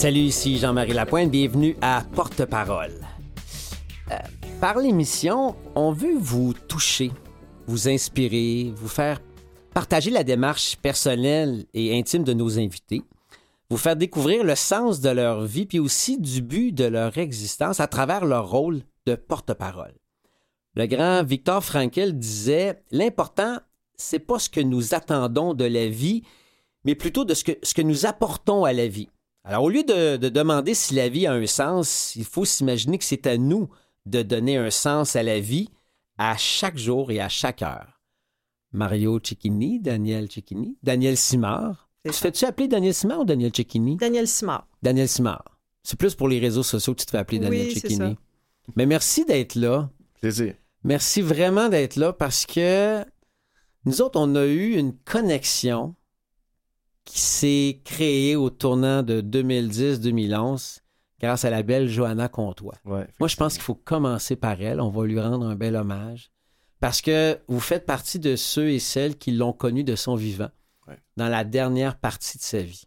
Salut, ici Jean-Marie Lapointe. Bienvenue à Porte-Parole. Euh, par l'émission, on veut vous toucher, vous inspirer, vous faire partager la démarche personnelle et intime de nos invités, vous faire découvrir le sens de leur vie, puis aussi du but de leur existence à travers leur rôle de porte-parole. Le grand Victor Frankl disait L'important, c'est pas ce que nous attendons de la vie, mais plutôt de ce que, ce que nous apportons à la vie. Alors, au lieu de, de demander si la vie a un sens, il faut s'imaginer que c'est à nous de donner un sens à la vie à chaque jour et à chaque heure. Mario Cecchini, Daniel Cecchini, Daniel Simard. Tu fais-tu appeler Daniel Simard ou Daniel Cecchini? Daniel Simard. Daniel Simard. C'est plus pour les réseaux sociaux que tu te fais appeler Daniel Oui, c'est Cecchini. ça. Mais merci d'être là. Plaisir. Merci vraiment d'être là parce que nous autres, on a eu une connexion qui s'est créée au tournant de 2010-2011 grâce à la belle Johanna Comtois. Ouais, Moi, je pense qu'il faut commencer par elle. On va lui rendre un bel hommage parce que vous faites partie de ceux et celles qui l'ont connue de son vivant Ouais. dans la dernière partie de sa vie.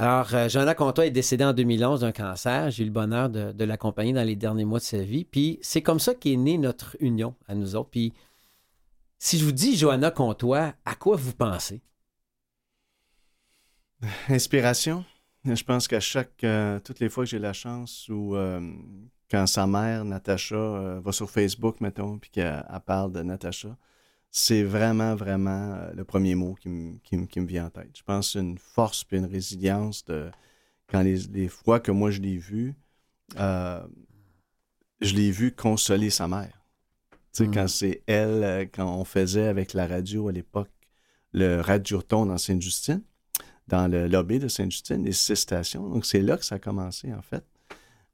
Alors, euh, Johanna Comtois est décédée en 2011 d'un cancer. J'ai eu le bonheur de, de l'accompagner dans les derniers mois de sa vie. Puis c'est comme ça qu'est née notre union à nous autres. Puis si je vous dis Johanna Comtois, à quoi vous pensez? Inspiration? Je pense qu'à chaque, euh, toutes les fois que j'ai la chance ou euh, quand sa mère, Natacha, euh, va sur Facebook, mettons, puis qu'elle elle parle de Natacha, c'est vraiment, vraiment le premier mot qui, me- qui qui vient en tête. Je pense une force puis une résilience de quand les, les fois que moi je l'ai euh, je l'ai vu consoler sa mère. Tu sais, Mm. quand c'est elle, quand on faisait avec la radio à l'époque, le Radioton dans Sainte-Justine, dans le lobby de Sainte-Justine, les six stations. Donc, c'est là que ça a commencé, en fait.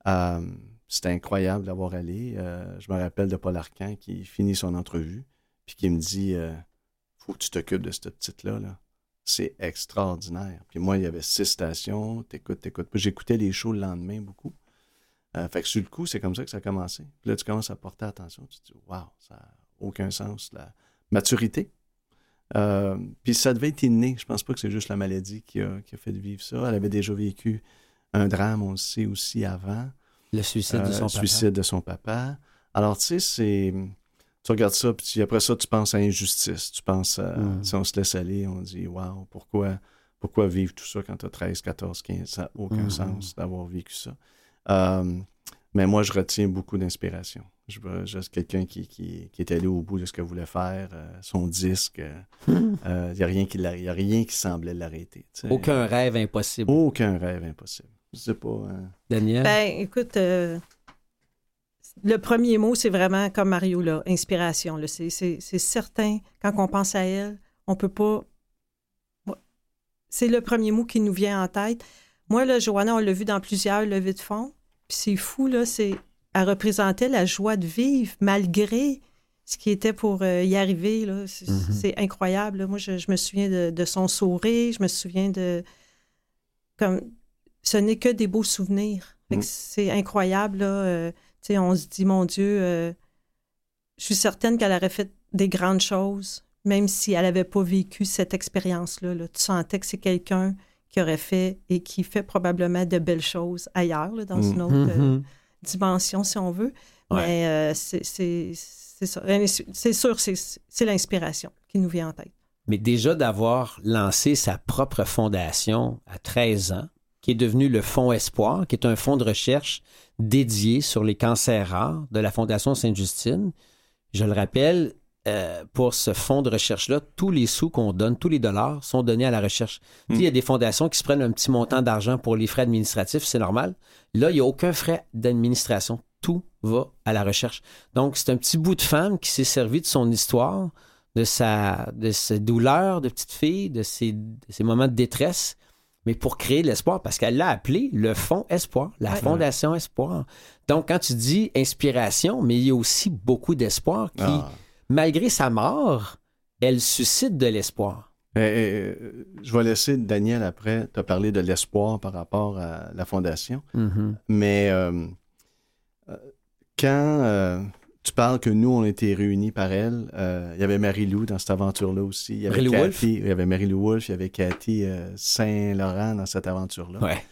Euh, C'était incroyable d'avoir allé. Euh, je me rappelle de Paul Arcan qui finit son entrevue, puis qui me dit euh, Faut que tu t'occupes de cette petite-là. Là. C'est extraordinaire. Puis moi, il y avait six stations. T'écoutes, t'écoutes. Puis j'écoutais les shows le lendemain beaucoup. Euh, fait que sur le coup, c'est comme ça que ça a commencé. Puis là, tu commences à porter attention. Tu te dis Waouh, ça n'a aucun sens. La maturité. Euh, puis ça devait être inné. Je pense pas que c'est juste la maladie qui a, qui a fait vivre ça. Elle avait déjà vécu un drame, on le sait aussi avant. Le suicide de Euh, son papa. suicide de son papa. Alors, tu sais, c'est. Tu regardes ça, puis après ça, tu penses à injustice. Tu penses à. Mm. Si on se laisse aller, on dit, waouh, pourquoi, pourquoi vivre tout ça quand tu as 13, 14, 15 Ça n'a aucun Mm. sens d'avoir vécu ça. Euh, mais moi, je retiens beaucoup d'inspiration. Je vois juste quelqu'un qui, qui, qui est allé au bout de ce qu'il voulait faire, euh, son disque. Il n'y a, rien qui y a rien qui semblait l'arrêter. tu sais. Aucun rêve impossible. Aucun rêve impossible. Je sais pas. hein. Daniel? Ben, écoute, euh, le premier mot, c'est vraiment comme Mario, là, inspiration. là. C'est, c'est- c'est certain, quand on pense à elle, on peut pas. C'est le premier mot qui nous vient en tête. Moi, là, Johanna, on l'a vu dans plusieurs levées de fonds. Puis c'est fou, là, c'est. Elle représentait la joie de vivre malgré ce qui était pour euh, y arriver. Là. C'est, incroyable. là. Moi, je, je me souviens de, de son sourire, je me souviens de. Comme, ce n'est que des beaux souvenirs. Mm. C'est incroyable. Là. euh, on se dit, mon Dieu, euh, je suis certaine qu'elle aurait fait des grandes choses, même si elle n'avait pas vécu cette expérience-là. là. Tu sentais que c'est quelqu'un qui aurait fait et qui fait probablement de belles choses ailleurs, là, dans Mm. une autre Mhm. Dimension, si on veut. Ouais. Mais euh, c'est- ça. C'est sûr, c'est c'est l'inspiration qui nous vient en tête. Mais déjà d'avoir lancé sa propre fondation à 13 ans, qui est devenu le Fonds Espoir, qui est un fonds de recherche dédié sur les cancers rares de la Fondation Sainte-Justine. Je le rappelle, euh, pour ce fonds de recherche-là, tous les sous qu'on donne, tous les dollars sont donnés à la recherche. Sais, Il y a des fondations qui se prennent un petit montant d'argent pour les frais administratifs, c'est normal. Là, il n'y a aucun frais d'administration. Tout va à la recherche. Donc, c'est un petit bout de femme qui s'est servi de son histoire, de sa de ses douleurs de petite fille, de ses, de ses moments de détresse, mais pour créer de l'espoir, parce qu'elle l'a appelé le Fonds Espoir, la Ouais. Fondation Espoir. Donc, quand tu dis inspiration, mais il y a aussi beaucoup d'espoir qui, Ah. Malgré sa mort, elle suscite de l'espoir. Eh, eh, eh, je vais laisser Daniel après te parler de l'espoir par rapport à la fondation. Mhm. Mais euh, euh, quand euh, tu parles que nous, on était réunis par elle, euh, il y avait Marie-Lou dans cette aventure-là aussi. Il y avait Marie-Lou Cathy, il y avait Marie-Lou Wolfe, il y avait Cathy euh, Saint-Laurent dans cette aventure-là. Ouais.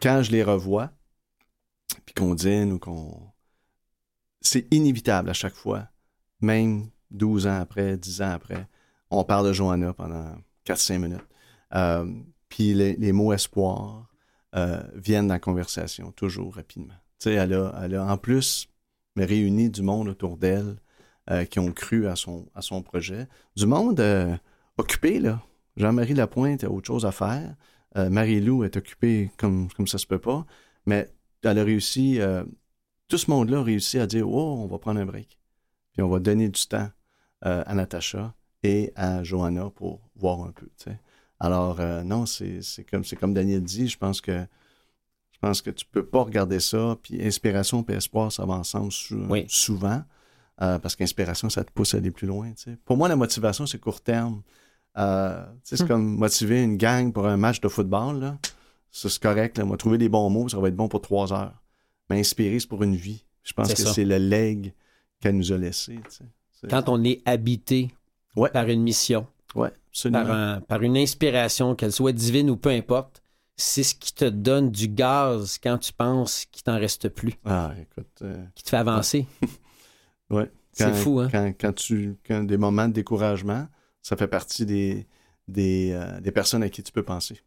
quand je les revois, puis qu'on dîne ou qu'on. C'est inévitable à chaque fois, même 12 ans après, 10 ans après, on parle de Johanna pendant 4-5 minutes. Euh, puis les, mots espoir euh, viennent dans la conversation, toujours rapidement. Tu sais, elle a, en plus réuni du monde autour d'elle euh, qui ont cru à son, à son projet. Du monde occupé, là. Jean-Marie Lapointe a autre chose à faire. Marie-Lou est occupée comme, comme ça se peut pas. Mais elle a réussi, tout ce monde-là a réussi à dire Oh, on va prendre un break. Puis on va donner du temps à Natacha et à Johanna pour voir un peu. Alors, euh, non, c'est comme, comme Daniel dit, je pense que je pense que tu peux pas regarder ça, puis inspiration et espoir, ça va ensemble souvent, euh, parce qu'inspiration, ça te pousse à aller plus loin. Pour moi, la motivation, c'est court terme. Euh, c'est hum. comme motiver une gang pour un match de football. C'est correct. Là. On va trouver les bons mots, ça va être bon pour trois heures. Mais inspirer, c'est pour une vie. Je pense que c'est le leg qu'elle nous a laissé. Quand on est habité par une mission, par, une inspiration, qu'elle soit divine ou peu importe. C'est ce qui te donne du gaz quand tu penses qu'il t'en reste plus. Ah, écoute. Euh, qui te fait avancer. ouais. C'est fou, hein? Quand, tu, quand des moments de découragement, ça fait partie des, des, euh, des personnes à qui tu peux penser.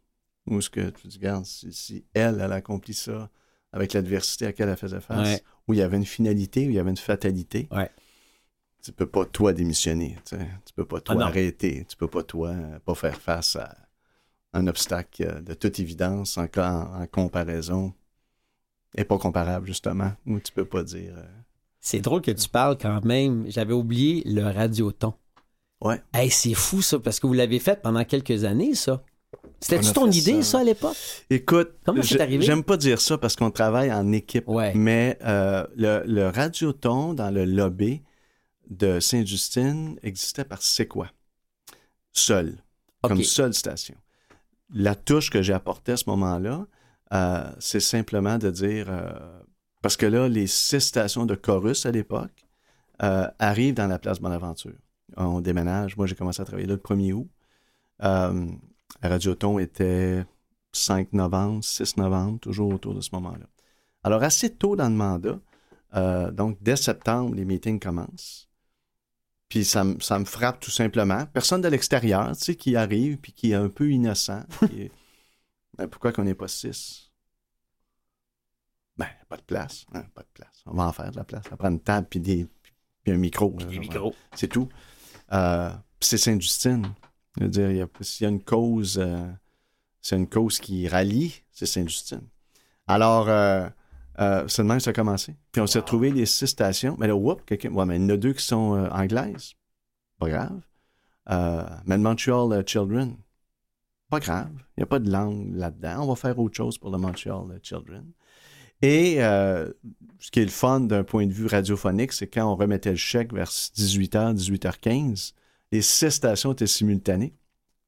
Ou ce que tu dis, regarde, si, elle, elle a accompli ça avec l'adversité à laquelle elle faisait face, où il y avait une finalité, où il y avait une fatalité, ouais tu peux pas toi démissionner, tu, sais. tu peux pas toi ah arrêter, tu peux pas toi pas faire face à un obstacle de toute évidence en, en, comparaison et pas comparable justement, où tu peux pas dire. Euh, c'est drôle que tu parles quand même. J'avais oublié le radioton. Ouais. Hey, c'est fou ça parce que vous l'avez fait pendant quelques années ça. C'était-tu ton idée, ça, à l'époque? Écoute, j'aime pas dire ça parce qu'on travaille en équipe, mais euh, le, le radioton dans le lobby, de Sainte-Justine existait par C'est quoi? Seul. Comme seule station. La touche que j'ai apportée à ce moment-là, euh, c'est simplement de dire. Euh, parce que là, les six stations de chorus à l'époque euh, arrivent dans la place Bonaventure. On déménage. Moi, j'ai commencé à travailler là le 1er août. Radioton était 5 novembre, 6 novembre, toujours autour de ce moment-là. Alors, assez tôt dans le mandat, donc dès septembre, les meetings commencent. Puis ça, me frappe tout simplement. Personne de l'extérieur, tu sais, qui arrive puis qui est un peu innocent. Ben, pourquoi qu'on n'est pas six? Ben, pas de place. Hein, pas de place. On va en faire de la place. On va prendre une table puis, des, puis un micro. des micros. C'est tout. Euh, c'est Sainte-Justine. Je veux dire, s'il y a une cause, euh, c'est une cause qui rallie, c'est Sainte-Justine. Alors, euh, euh, ça a commencé. Puis on s'est retrouvé les six stations. Mais là, whoop, quelqu'un. Mais il y en a deux qui sont euh, anglaises. Pas grave. Euh, mais Montreal euh, Children. Pas grave. Il n'y a pas de langue là-dedans. On va faire autre chose pour le Montreal Children. Et ce qui est le fun d'un point de vue radiophonique, c'est quand on remettait le chèque vers 18h, 18h15, les six stations étaient simultanées.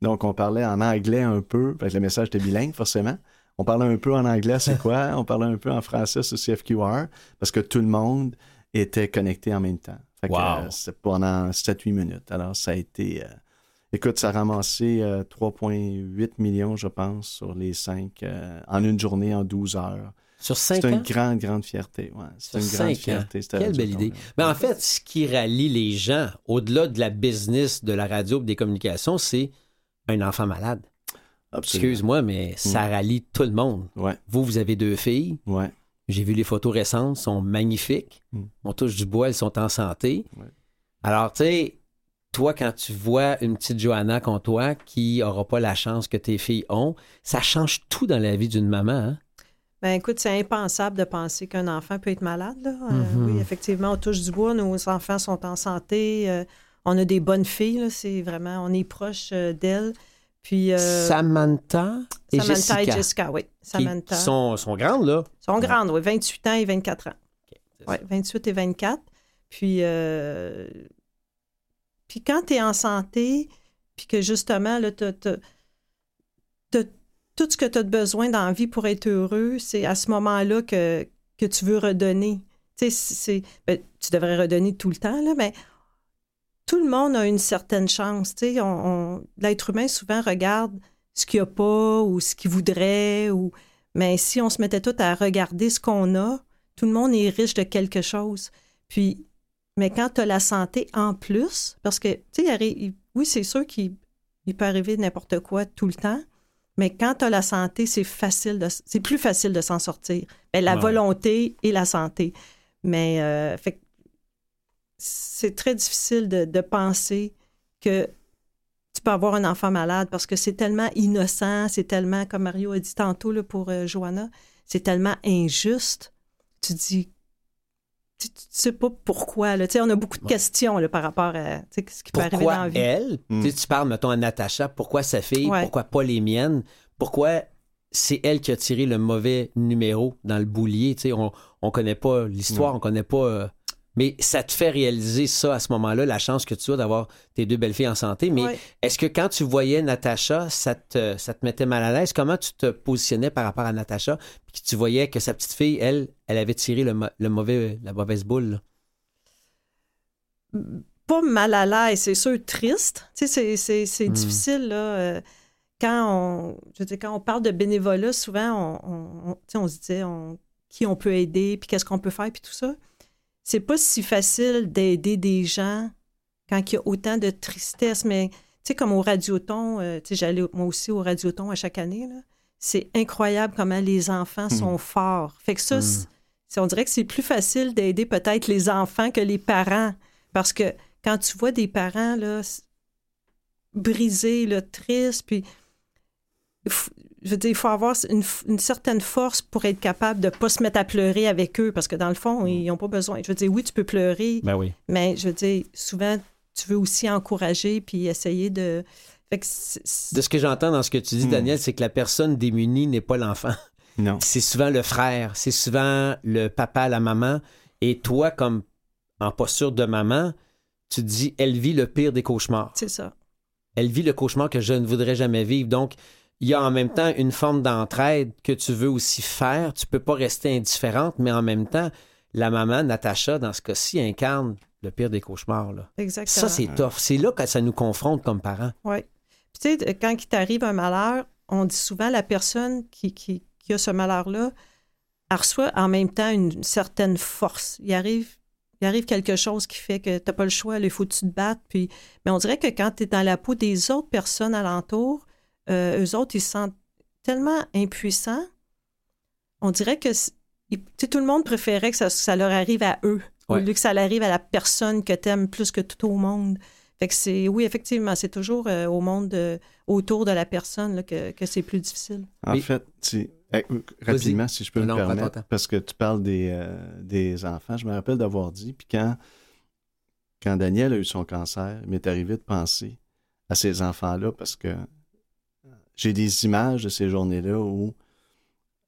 Donc, on parlait en anglais un peu, parce que le message était bilingue, forcément. On parlait un peu en anglais, c'est quoi? On parlait un peu en français sur CFQR parce que tout le monde était connecté en même temps. Fait euh, c'était pendant 7-8 minutes. Alors, ça a été. Euh, écoute, ça a ramassé 3,8 euh, millions, je pense, sur les 5 en une journée, en 12 heures. Sur 5 C'est une grande, grande fierté. Ouais. C'est une grande fierté. Quelle belle idée. Mais en fait, ce qui rallie les gens, au-delà de la business, de la radio et des communications, c'est un enfant malade. Excuse-moi, mais ça mm. rallie tout le monde. Vous, vous avez deux filles. Ouais. J'ai vu les photos récentes, sont magnifiques. Mm. On touche du bois, elles sont en santé. Alors, tu sais, toi, quand tu vois une petite Johanna comme toi qui n'aura pas la chance que tes filles ont, ça change tout dans la vie d'une maman. Hein? Ben écoute, c'est impensable de penser qu'un enfant peut être malade. Là. Euh, mm-hmm. oui, effectivement, on touche du bois, nos enfants sont en santé, euh, on a des bonnes filles, c'est vraiment, on est proche euh, d'elles. Puis, euh, Samantha et Samantha et Jessica, oui. Samantha. Qui sont, sont grandes, là? sont grandes, oui. 28 ans et 24 ans. oui, 28 et 24. Puis, euh, puis quand tu es en santé, puis que justement, là, tout ce que tu as besoin dans la vie pour être heureux, c'est à ce moment-là que, que tu veux redonner. Tu sais, ben, tu devrais redonner tout le temps, là, mais tout le monde a une certaine chance. On, L'être humain souvent regarde ce qu'il n'y a pas ou ce qu'il voudrait. Ou... Mais si on se mettait tout à regarder ce qu'on a, tout le monde est riche de quelque chose. Puis, mais quand tu as la santé en plus, parce que, tu sais, oui, c'est sûr qu'il peut arriver n'importe quoi tout le temps, mais quand tu as la santé, c'est facile c'est plus facile de s'en sortir. Ben, la volonté et la santé. Mais euh, c'est très difficile de, penser que tu peux avoir un enfant malade parce que c'est tellement innocent, c'est tellement, comme Mario a dit tantôt là, pour euh, Johanna, c'est tellement injuste. Tu dis, tu, sais pas pourquoi. Là. On a beaucoup de questions là, par rapport à ce qui peut arriver dans la vie. elle? Hmm. Tu parles, mettons, à Natacha, pourquoi sa fille, pourquoi pas les miennes? Pourquoi c'est elle qui a tiré le mauvais numéro dans le boulier? on, on connaît pas l'histoire, on connaît pas... Mais ça te fait réaliser ça à ce moment-là, la chance que tu as d'avoir tes deux belles filles en santé. Mais est-ce que quand tu voyais Natacha, ça te, ça te mettait mal à l'aise? Comment tu te positionnais par rapport à Natacha? Puis tu voyais que sa petite fille, elle, elle avait tiré le, mauvais, la mauvaise boule. Pas mal à l'aise, c'est sûr, triste. Tu sais, c'est hmm. difficile, là. Euh, quand on, je veux quand on parle de bénévolat, souvent, on, on, on se dit qui on peut aider, puis qu'est-ce qu'on peut faire, puis tout ça c'est pas si facile d'aider des gens quand il y a autant de tristesse, mais tu sais, comme au Radioton, euh, tu sais, j'allais moi aussi au Radioton à chaque année, c'est incroyable comment les enfants sont hmm. forts. Fait que ça, hmm. on dirait que c'est plus facile d'aider peut-être les enfants que les parents, parce que quand tu vois des parents, là, brisés, là, tristes, puis je veux dire, il faut avoir une, certaine force pour être capable de ne pas se mettre à pleurer avec eux, parce que dans le fond, ils n'ont pas besoin. Je veux dire, oui, tu peux pleurer, ben oui. mais je veux dire, souvent, tu veux aussi encourager puis essayer de. de ce que j'entends dans ce que tu dis, hmm. Daniel, c'est que la personne démunie n'est pas l'enfant. Non. C'est souvent le frère, c'est souvent le papa, la maman. Et toi, comme en posture de maman, tu te dis, elle vit le pire des cauchemars. C'est ça. Elle vit le cauchemar que je ne voudrais jamais vivre. Donc, il y a en même temps une forme d'entraide que tu veux aussi faire. Tu peux pas rester indifférente, mais en même temps, la maman, Natacha, dans ce cas-ci, incarne le pire des cauchemars. Là. Exactement. Ça, c'est tough. C'est là que ça nous confronte comme parents. Oui. tu sais, quand il t'arrive un malheur, on dit souvent la personne qui, qui, qui a ce malheur-là, reçoit en même temps une certaine force. Il arrive, il arrive quelque chose qui fait que tu n'as pas le choix, il faut que tu te battes. Puis... Mais on dirait que quand tu es dans la peau des autres personnes alentour, euh, eux autres, ils se sentent tellement impuissants. On dirait que tout le monde préférait que ça, leur arrive à eux, au lieu que ça arrive à la personne que tu aimes plus que tout au monde. Fait que c'est, oui, effectivement, c'est toujours euh, au monde autour de la personne que, c'est plus difficile. En fait, eh, rapidement, si je peux me permettre, parce que tu parles des, euh, des enfants, je me rappelle d'avoir dit, puis quand, quand Daniel a eu son cancer, il m'est arrivé de penser à ces enfants-là parce que j'ai des images de ces journées-là où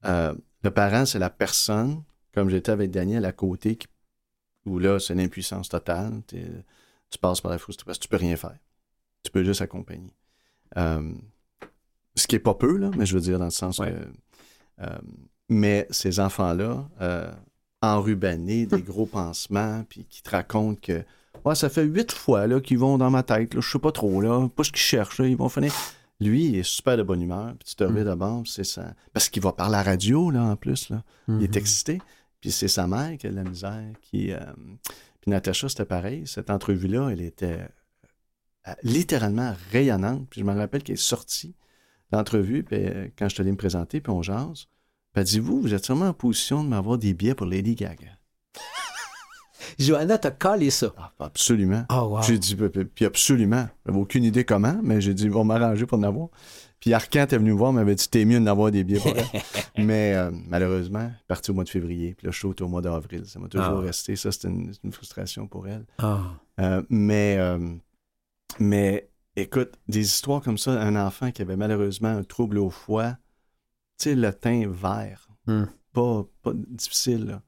euh, le parent, c'est la personne, comme j'étais avec Daniel à côté, où là, c'est une impuissance totale. Tu passes par la frustration, tu peux rien faire. Tu peux juste accompagner. Euh, ce qui est pas peu, là, mais je veux dire dans le sens que. Euh, mais ces enfants-là, enrubannés, des gros pansements, puis qui te racontent que. Ouais, ça fait huit fois là, qu'ils vont dans ma tête, là, je sais pas trop, là, pas ce qu'ils cherchent, ils vont finir. Lui, il est super de bonne humeur. Puis tu te réveilles mm. d'abord, c'est ça. Parce qu'il va par la radio, là, en plus. Là. Il est mm-hmm. excité. Puis c'est sa mère qui a de la misère. Qui, euh, Puis Natacha, c'était pareil. Cette entrevue-là, elle était euh, littéralement rayonnante. Puis je me rappelle qu'elle est sortie d'entrevue, puis euh, quand je te allé me présenter, puis on jase. Puis elle dit, vous, vous êtes sûrement en position de m'avoir des billets pour Lady Gaga. Johanna t'a collé ça. Ah, absolument. Oh, j'ai dit, puis absolument. J'avais aucune idée comment, mais j'ai dit, ils vont m'arranger pour en avoir. Puis Arcan est venu me voir, m'avait dit, t'es mieux d'en avoir des billets pour elle. mais euh, malheureusement, parti au mois de février, puis là, je suis au mois d'avril. Ça m'a toujours ah. resté. Ça, c'était une, frustration pour elle. Ah. Euh, mais, euh, mais écoute, des histoires comme ça, un enfant qui avait malheureusement un trouble au foie, tu sais, le teint vert, hmm. pas, pas difficile, là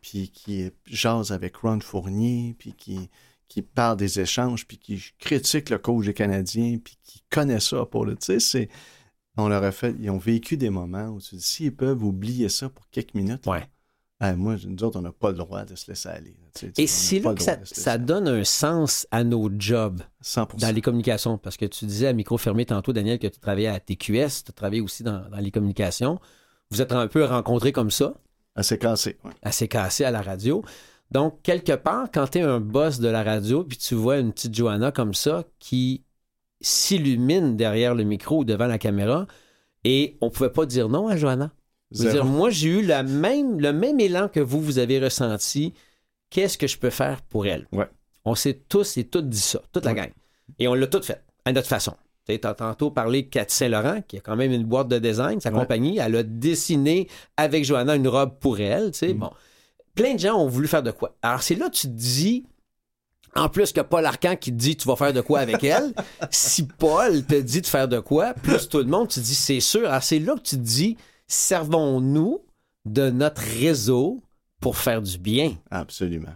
puis qui jase avec Ron Fournier, puis qui, qui parle des échanges, puis qui critique le coach des Canadiens, puis qui connaît ça pour le. Tu sais. On leur a fait. Ils ont vécu des moments où tu dis, s'ils peuvent oublier ça pour quelques minutes. Ouais. moi, nous autres, on n'a pas le droit de se laisser aller. Et c'est là que ça, donne un sens à nos jobs 100%. dans les communications. Parce que tu disais à micro fermé tantôt, Daniel, que tu travaillais à TQS, tu travaillais aussi dans, dans les communications. vous êtes un peu rencontrés comme ça. Assez cassé. Ouais. Assez cassé à la radio. Donc, quelque part, quand tu es un boss de la radio, puis tu vois une petite Johanna comme ça qui s'illumine derrière le micro ou devant la caméra, et on pouvait pas dire non à Johanna. Dire, moi, j'ai eu la même, le même élan que vous, vous avez ressenti. Qu'est-ce que je peux faire pour elle? Ouais. On s'est tous et toutes dit ça, toute la gang. Et on l'a tout fait, à notre façon. Tu as tantôt parlé de Cathy Saint-Laurent, qui a quand même une boîte de design, sa compagnie. Elle a dessiné avec Johanna une robe pour elle. Tu sais, mm. Bon. Plein de gens ont voulu faire de quoi. Alors, c'est là que tu te dis, en plus que Paul Arcan qui te dit tu vas faire de quoi avec elle, si Paul te dit de faire de quoi, plus tout le monde, tu te dis c'est sûr. Alors, c'est là que tu te dis, servons-nous de notre réseau pour faire du bien. Absolument.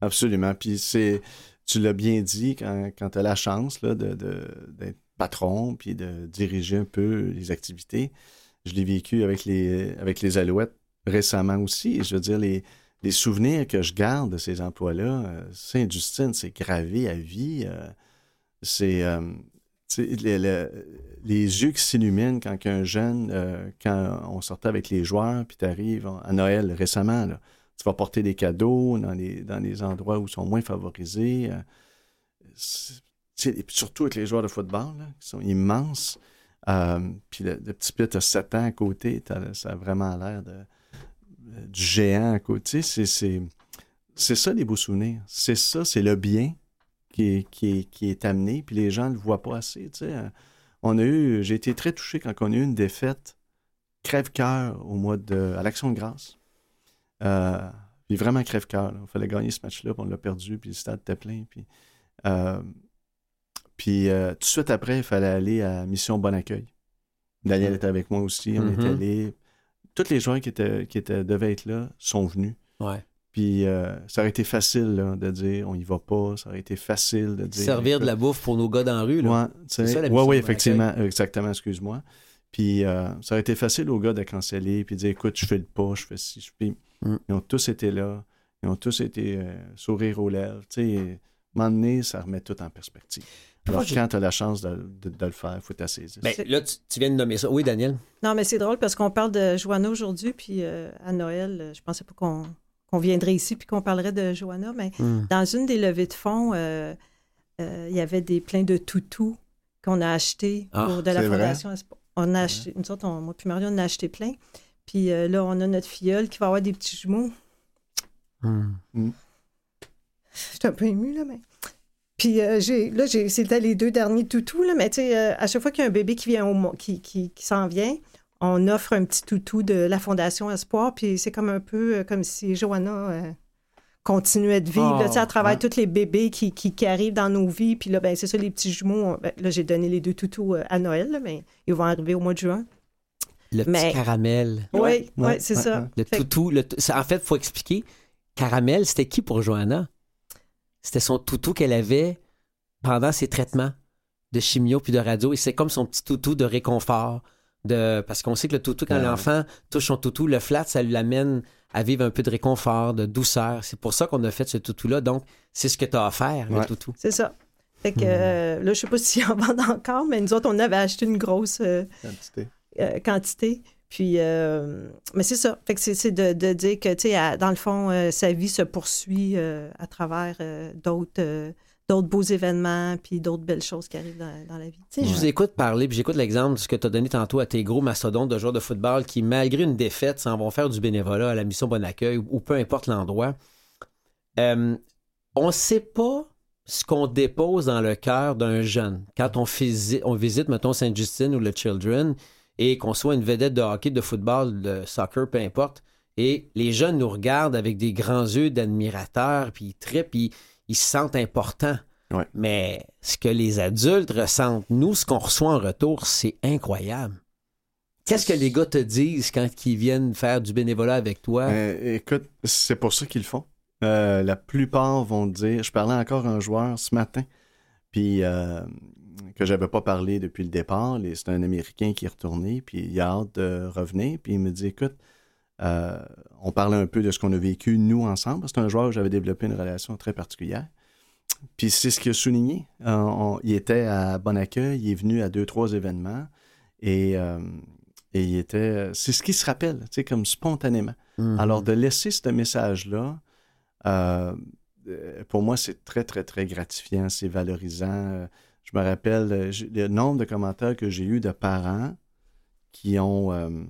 Absolument. Puis c'est, tu l'as bien dit quand, quand tu as la chance là, de, d'être patron puis de diriger un peu les activités. Je l'ai vécu avec les, avec les Alouettes récemment aussi. Je veux dire, les, les souvenirs que je garde de ces emplois-là, euh, Saint-Justine, c'est gravé à vie. Euh, c'est euh, les, yeux qui s'illuminent quand un jeune, quand on sortait avec les joueurs, puis tu arrives à Noël récemment, tu vas porter des cadeaux dans les, dans les endroits où ils sont moins favorisés surtout avec les joueurs de football, qui sont immenses. Euh, puis le, petit pit a 7 ans à côté, ça a vraiment l'air de, du géant à côté. C'est, ça les beaux souvenirs. C'est ça, c'est le bien qui est, qui est, amené, puis les gens ne le voient pas assez. On a eu, j'ai été très touché quand on a eu une défaite crève-cœur au mois de, à l'Action de grâce. Euh, puis vraiment crève-cœur. Il fallait gagner ce match-là, puis on l'a perdu, puis le stade était plein. Puis, euh, puis euh, tout de suite après, il fallait aller à Mission Bon Accueil. Daniel était avec moi aussi. On était mm-hmm. allés. Tous les joueurs qui, étaient, qui étaient, devaient être là sont venus. Ouais. Puis euh, ça aurait été facile de dire on y va pas. Ça aurait été facile de dire. Servir de la bouffe pour nos gars dans la rue. Là. Ouais, oui, effectivement. Exactement, excuse-moi. Puis euh, ça aurait été facile aux gars de canceller puis de dire écoute, je fais le pas, je fais ci, je fais. Mm. Ils ont tous été là. Ils ont tous été sourire aux lèvres. Tu sais, à un moment donné, ça remet tout en perspective. Alors, quand tu as la chance de, le faire, il faut t'assaisir. Ben, là, tu, viens de nommer ça. Oui, Daniel? Non, mais c'est drôle parce qu'on parle de Joanna aujourd'hui, puis euh, à Noël, euh, je pensais pas qu'on viendrait ici puis qu'on parlerait de Joanna, mais hmm. dans une des levées de fonds, euh, il y avait des pleins de toutous qu'on a achetés ah, pour de la Fondation On a acheté, nous autres, moi puis Mario, on a acheté plein. Puis là, on a notre filleule qui va avoir des petits jumeaux. Hmm. Hmm. Je suis un peu émue, là, mais... Puis euh, j'ai, là, j'ai, c'était les deux derniers toutous, là, mais tu sais, euh, à chaque fois qu'il y a un bébé qui vient au qui, qui, qui s'en vient, on offre un petit toutou de la Fondation Espoir, puis c'est comme un peu euh, comme si Johanna continuait de vivre, là, à travers tous les bébés qui, qui, arrivent dans nos vies. Puis là, ben, c'est ça, les petits jumeaux. Ben, là, j'ai donné les deux toutous à Noël, mais ils vont arriver au mois de juin. Le petit caramel. Oui, oui, c'est ça. Le toutou. Le en fait, il faut expliquer. Caramel, c'était qui pour Johanna? C'était son toutou qu'elle avait pendant ses traitements de chimio puis de radio. Et c'est comme son petit toutou de réconfort. De... Parce qu'on sait que le toutou, quand l'enfant touche son toutou, le flat, ça l'amène à vivre un peu de réconfort, de douceur. C'est pour ça qu'on a fait ce toutou-là. Donc, c'est ce que tu as offert, le toutou. C'est ça. Fait que, euh, là, je sais pas s'il en vendent encore, mais nous autres, on avait acheté une grosse euh, quantité. Euh, quantité. Puis, euh, mais c'est ça. Fait que c'est de, de, dire que, tu sais, dans le fond, euh, sa vie se poursuit euh, à travers d'autres d'autres beaux événements puis d'autres belles choses qui arrivent dans, la vie. Tu sais, je vous écoute parler, puis j'écoute l'exemple de ce que tu as donné tantôt à tes gros mastodontes de joueurs de football qui, malgré une défaite, s'en vont faire du bénévolat à la mission Bon Accueil ou, peu importe l'endroit. on ne sait pas ce qu'on dépose dans le cœur d'un jeune. Quand on, visite, on visite, mettons, Sainte-Justine ou le Children, et qu'on soit une vedette de hockey, de football, de soccer, peu importe. Et les jeunes nous regardent avec des grands yeux d'admirateurs, puis ils trippent, puis ils se sentent importants. Mais ce que les adultes ressentent, nous, ce qu'on reçoit en retour, c'est incroyable. Qu'est-ce que les gars te disent quand ils viennent faire du bénévolat avec toi? Euh, écoute, c'est pour ça qu'ils le font. Euh, la plupart vont dire, je parlais encore à un joueur ce matin, puis euh, que j'avais pas parlé depuis le départ. C'est un Américain qui est retourné, puis il a hâte de revenir. Puis il me dit, écoute, euh, on parlait un peu de ce qu'on a vécu, nous, ensemble. C'est un joueur où j'avais développé une relation très particulière. Puis c'est ce qu'il a souligné. Euh, il était à Bon Accueil, il est venu à deux, trois événements. Et euh, et il était. C'est ce qui se rappelle, tu sais, comme spontanément. Mhm. Alors, de laisser ce message-là, euh, pour moi, c'est très, très, très gratifiant, c'est valorisant. Je me rappelle euh, le nombre de commentaires que j'ai eu de parents qui ont, euh,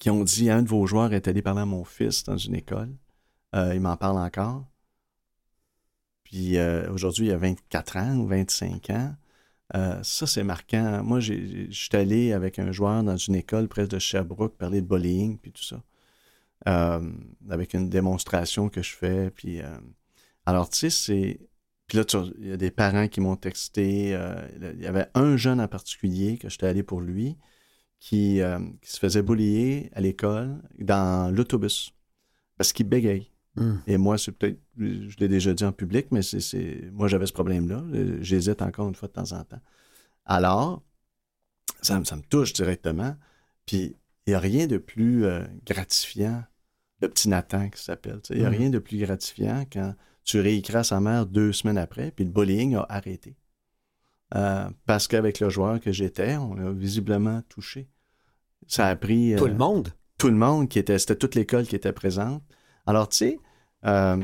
qui ont dit un de vos joueurs est allé parler à mon fils dans une école. Euh, il m'en parle encore. Puis aujourd'hui, il a 24 ans ou 25 ans. Ça, c'est marquant. Moi, je suis allé avec un joueur dans une école près de Sherbrooke parler de bullying puis tout ça. Avec une démonstration que je fais. Puis, alors, tu sais, c'est. Puis là, tu- il y a des parents qui m'ont texté. euh, il y avait un jeune en particulier que j'étais allé pour lui qui, euh, qui se faisait bullier à l'école dans l'autobus parce qu'il bégaye. Mhm. Et moi, c'est peut-être, je l'ai déjà dit en public, mais c'est, c'est- moi, j'avais ce problème-là. J'hésite encore une fois de temps en temps. Alors, ça, me- ça me touche directement. Puis, il n'y a rien de plus euh, gratifiant, le petit Nathan qui s'appelle. Il n'y a Mhm. rien de plus gratifiant quand tu réécris à sa mère deux semaines après, puis le bullying a arrêté. Euh, parce qu'avec le joueur que j'étais, on l'a visiblement touché. Ça a pris... Tout euh, le monde? tout le monde qui était, c'était toute l'école qui était présente. Alors, tu sais, euh,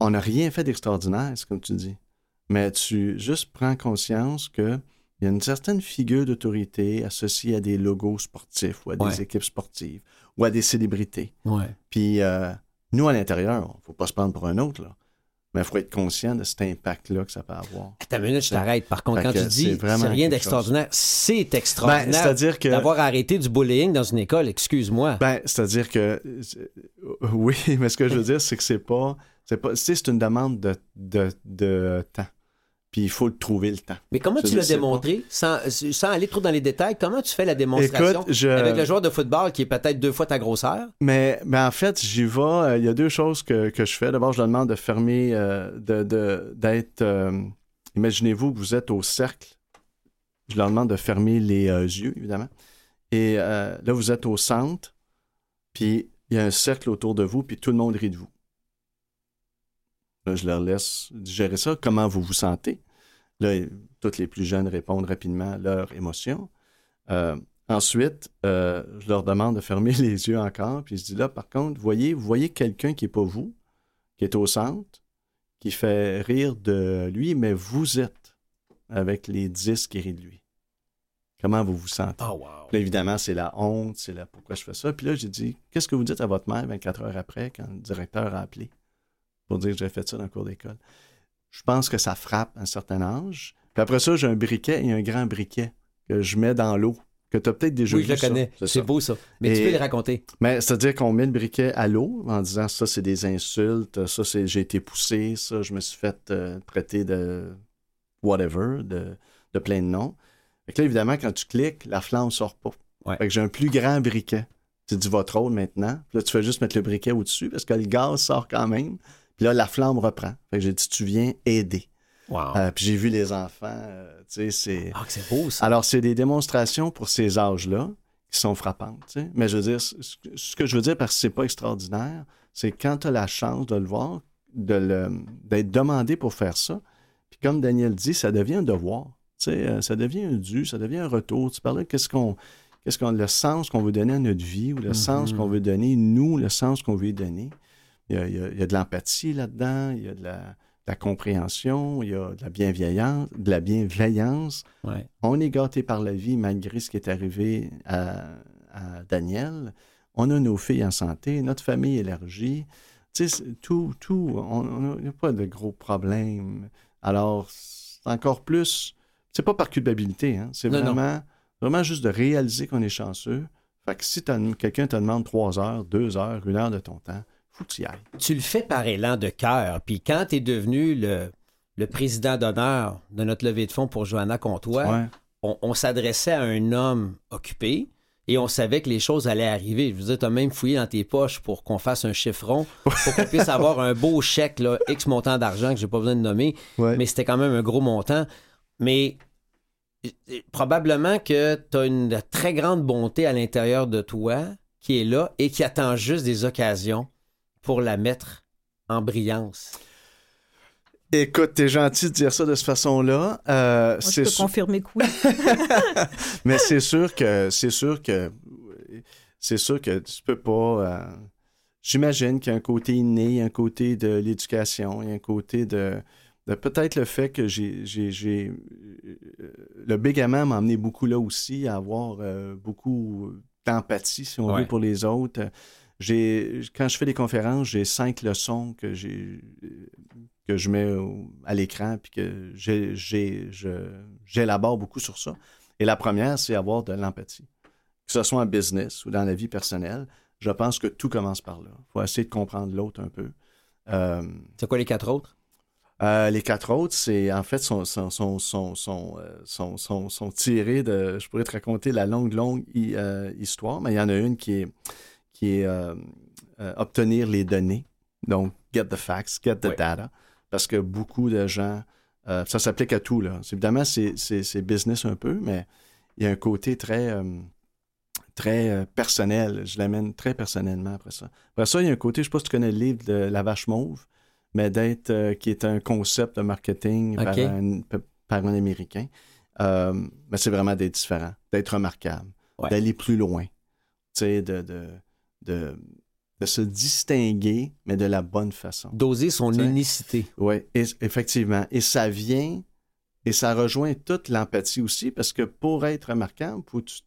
on n'a rien fait d'extraordinaire, c'est comme tu dis. Mais tu juste prends conscience que il y a une certaine figure d'autorité associée à des logos sportifs ou à des Ouais. équipes sportives ou à des célébrités. Ouais. Puis euh, nous, à l'intérieur, il ne faut pas se prendre pour un autre, là. Mais il faut être conscient de cet impact-là que ça peut avoir. Attends une minute, je t'arrête. Par contre, quand tu dis c'est rien d'extraordinaire, c'est Ben, extraordinaire c'est-à-dire que. d'avoir arrêté du bullying dans une école, excuse-moi. Ben, c'est-à-dire que euh, oui, mais ce que je veux dire, c'est que c'est pas, c'est pas, c'est une demande de, de, de temps. Puis il faut le trouver le temps. Mais comment je tu l'as démontré, sans, sans aller trop dans les détails, comment tu fais la démonstration Écoute, je, avec le joueur de football qui est peut-être deux fois ta grosseur? mais, mais en fait, j'y vais. euh, Il y a deux choses que, que je fais. D'abord, je leur demande de fermer, euh, de, de- d'être. euh, imaginez-vous que vous êtes au cercle. Je leur demande de fermer les yeux, évidemment. Et là, vous êtes au centre, puis il y a un cercle autour de vous, puis tout le monde rit de vous. Là, je leur laisse digérer ça. Comment vous vous sentez? Là, toutes les plus jeunes répondent rapidement leurs émotions. Euh, ensuite, euh, je leur demande de fermer les yeux encore, puis je dis là, par contre, voyez, vous voyez quelqu'un qui n'est pas vous, qui est au centre, qui fait rire de lui, mais vous êtes avec les dix qui rient de lui. Comment vous vous sentez? Oh, wow. Puis là, évidemment, c'est la honte, c'est la pourquoi je fais ça. Puis là, j'ai dit, qu'est-ce que vous dites à votre mère 24 heures après quand le directeur a appelé? Pour dire que j'ai fait ça dans le cours d'école? Je pense que ça frappe à un certain âge. Puis après ça, j'ai un briquet et un grand briquet que je mets dans l'eau, que tu as peut-être déjà Oui, vu. je le connais. C'est beau, ça. Mais tu peux les raconter. Mais c'est-à-dire qu'on met le briquet à l'eau en disant ça, c'est des insultes, ça, c'est j'ai été poussé, ça, je me suis fait euh, traiter de whatever, de, de plein de noms. Fait que là, évidemment, quand tu cliques, la flamme sort pas. Ouais. Fait que j'ai un plus grand briquet. Tu dis votre rôle maintenant. Puis là, tu fais juste mettre le briquet au-dessus parce que le gaz sort quand même. Puis là, la flamme reprend. Fait que j'ai dit, tu viens aider. Wow. Euh, puis j'ai vu les enfants, euh, tu sais, c'est... Ah, que c'est beau, ça. Alors, c'est des démonstrations pour ces âges-là qui sont frappantes. tu sais. Mais je veux dire, ce que- je veux dire, parce que c'est pas extraordinaire, c'est quand tu as la chance de le voir, de le- d'être demandé pour faire ça. Puis comme Daniel dit, ça devient un devoir. Tu sais, euh, ça devient un dû, ça devient un retour. Tu parlais de qu'est-ce qu'on, qu'est-ce qu'on, le sens qu'on veut donner à notre vie ou le Mhm. sens qu'on veut donner, nous, le sens qu'on veut donner. Il y a, il y a- il y a de l'empathie là-dedans, il y a de la, de la compréhension, il y a de la bienveillance, de la bienveillance Ouais. on est gâté par la vie malgré ce qui est arrivé à, à Daniel. On a nos filles en santé, notre famille élargie. Tu sais, tout, tout, on n'a pas de gros problèmes. Alors, c'est encore plus, c'est pas par culpabilité, hein, c'est non. vraiment, vraiment juste de réaliser qu'on est chanceux. Fait que si quelqu'un te demande trois heures, deux heures, une heure de ton temps, faut que tu y ailles. Tu le fais par élan de cœur. Puis quand tu es devenu le, le président d'honneur de notre levée de fonds pour Johanna Comtois, Ouais. on, on s'adressait à un homme occupé et on savait que les choses allaient arriver. Je veux dire, tu as même fouillé dans tes poches pour qu'on fasse un chiffron, pour qu'on puisse avoir un beau chèque, là, X montant d'argent que j'ai pas besoin de nommer, Ouais. mais c'était quand même un gros montant. Mais probablement que tu as une très grande bonté à l'intérieur de toi qui est là et qui attend juste des occasions pour la mettre en brillance. Écoute, t'es gentil de dire ça de cette façon-là. Euh, Moi, je peux sûr- confirmer que oui. Mais c'est sûr que c'est sûr que c'est sûr que tu peux pas. euh, J'imagine qu'il y a un côté inné, un côté de l'éducation, il y a un côté de, de peut-être le fait que j'ai j'ai j'ai euh, le bégaiement m'a amené beaucoup là aussi à avoir euh, beaucoup d'empathie si on Ouais. veut pour les autres. J'ai quand je fais des conférences, j'ai cinq leçons que j'ai que je mets au- à l'écran puis que j'élabore beaucoup sur ça. Et la première, c'est avoir de l'empathie. Que ce soit en business ou dans la vie personnelle, je pense que tout commence par là. Il faut essayer de comprendre l'autre un peu. Euh, C'est quoi les quatre autres? euh, les quatre autres, c'est en fait sont, sont, sont, sont, sont, euh, sont, sont- sont tirés de. Je pourrais te raconter la longue, longue hi- euh, histoire, mais il y en a une qui est, qui est euh, euh, obtenir les données. Donc, get the facts, get the data. Parce que beaucoup de gens. euh, ça s'applique à tout, là. C'est- Évidemment, c'est- business un peu, mais il y a un côté très. très personnel. Je l'amène très personnellement après ça. Après ça, il y a un côté, je ne sais pas si tu connais le livre de La Vache Mauve, mais d'être, qui est un concept de marketing par, un, par un Américain. Mais c'est vraiment d'être différent, d'être remarquable, Ouais. d'aller plus loin, tu sais, de, de, de, de se distinguer, mais de la bonne façon. Doser son Tiens. unicité. Oui, effectivement. Et ça vient, et ça rejoint toute l'empathie aussi, parce que pour être remarquable, faut que tu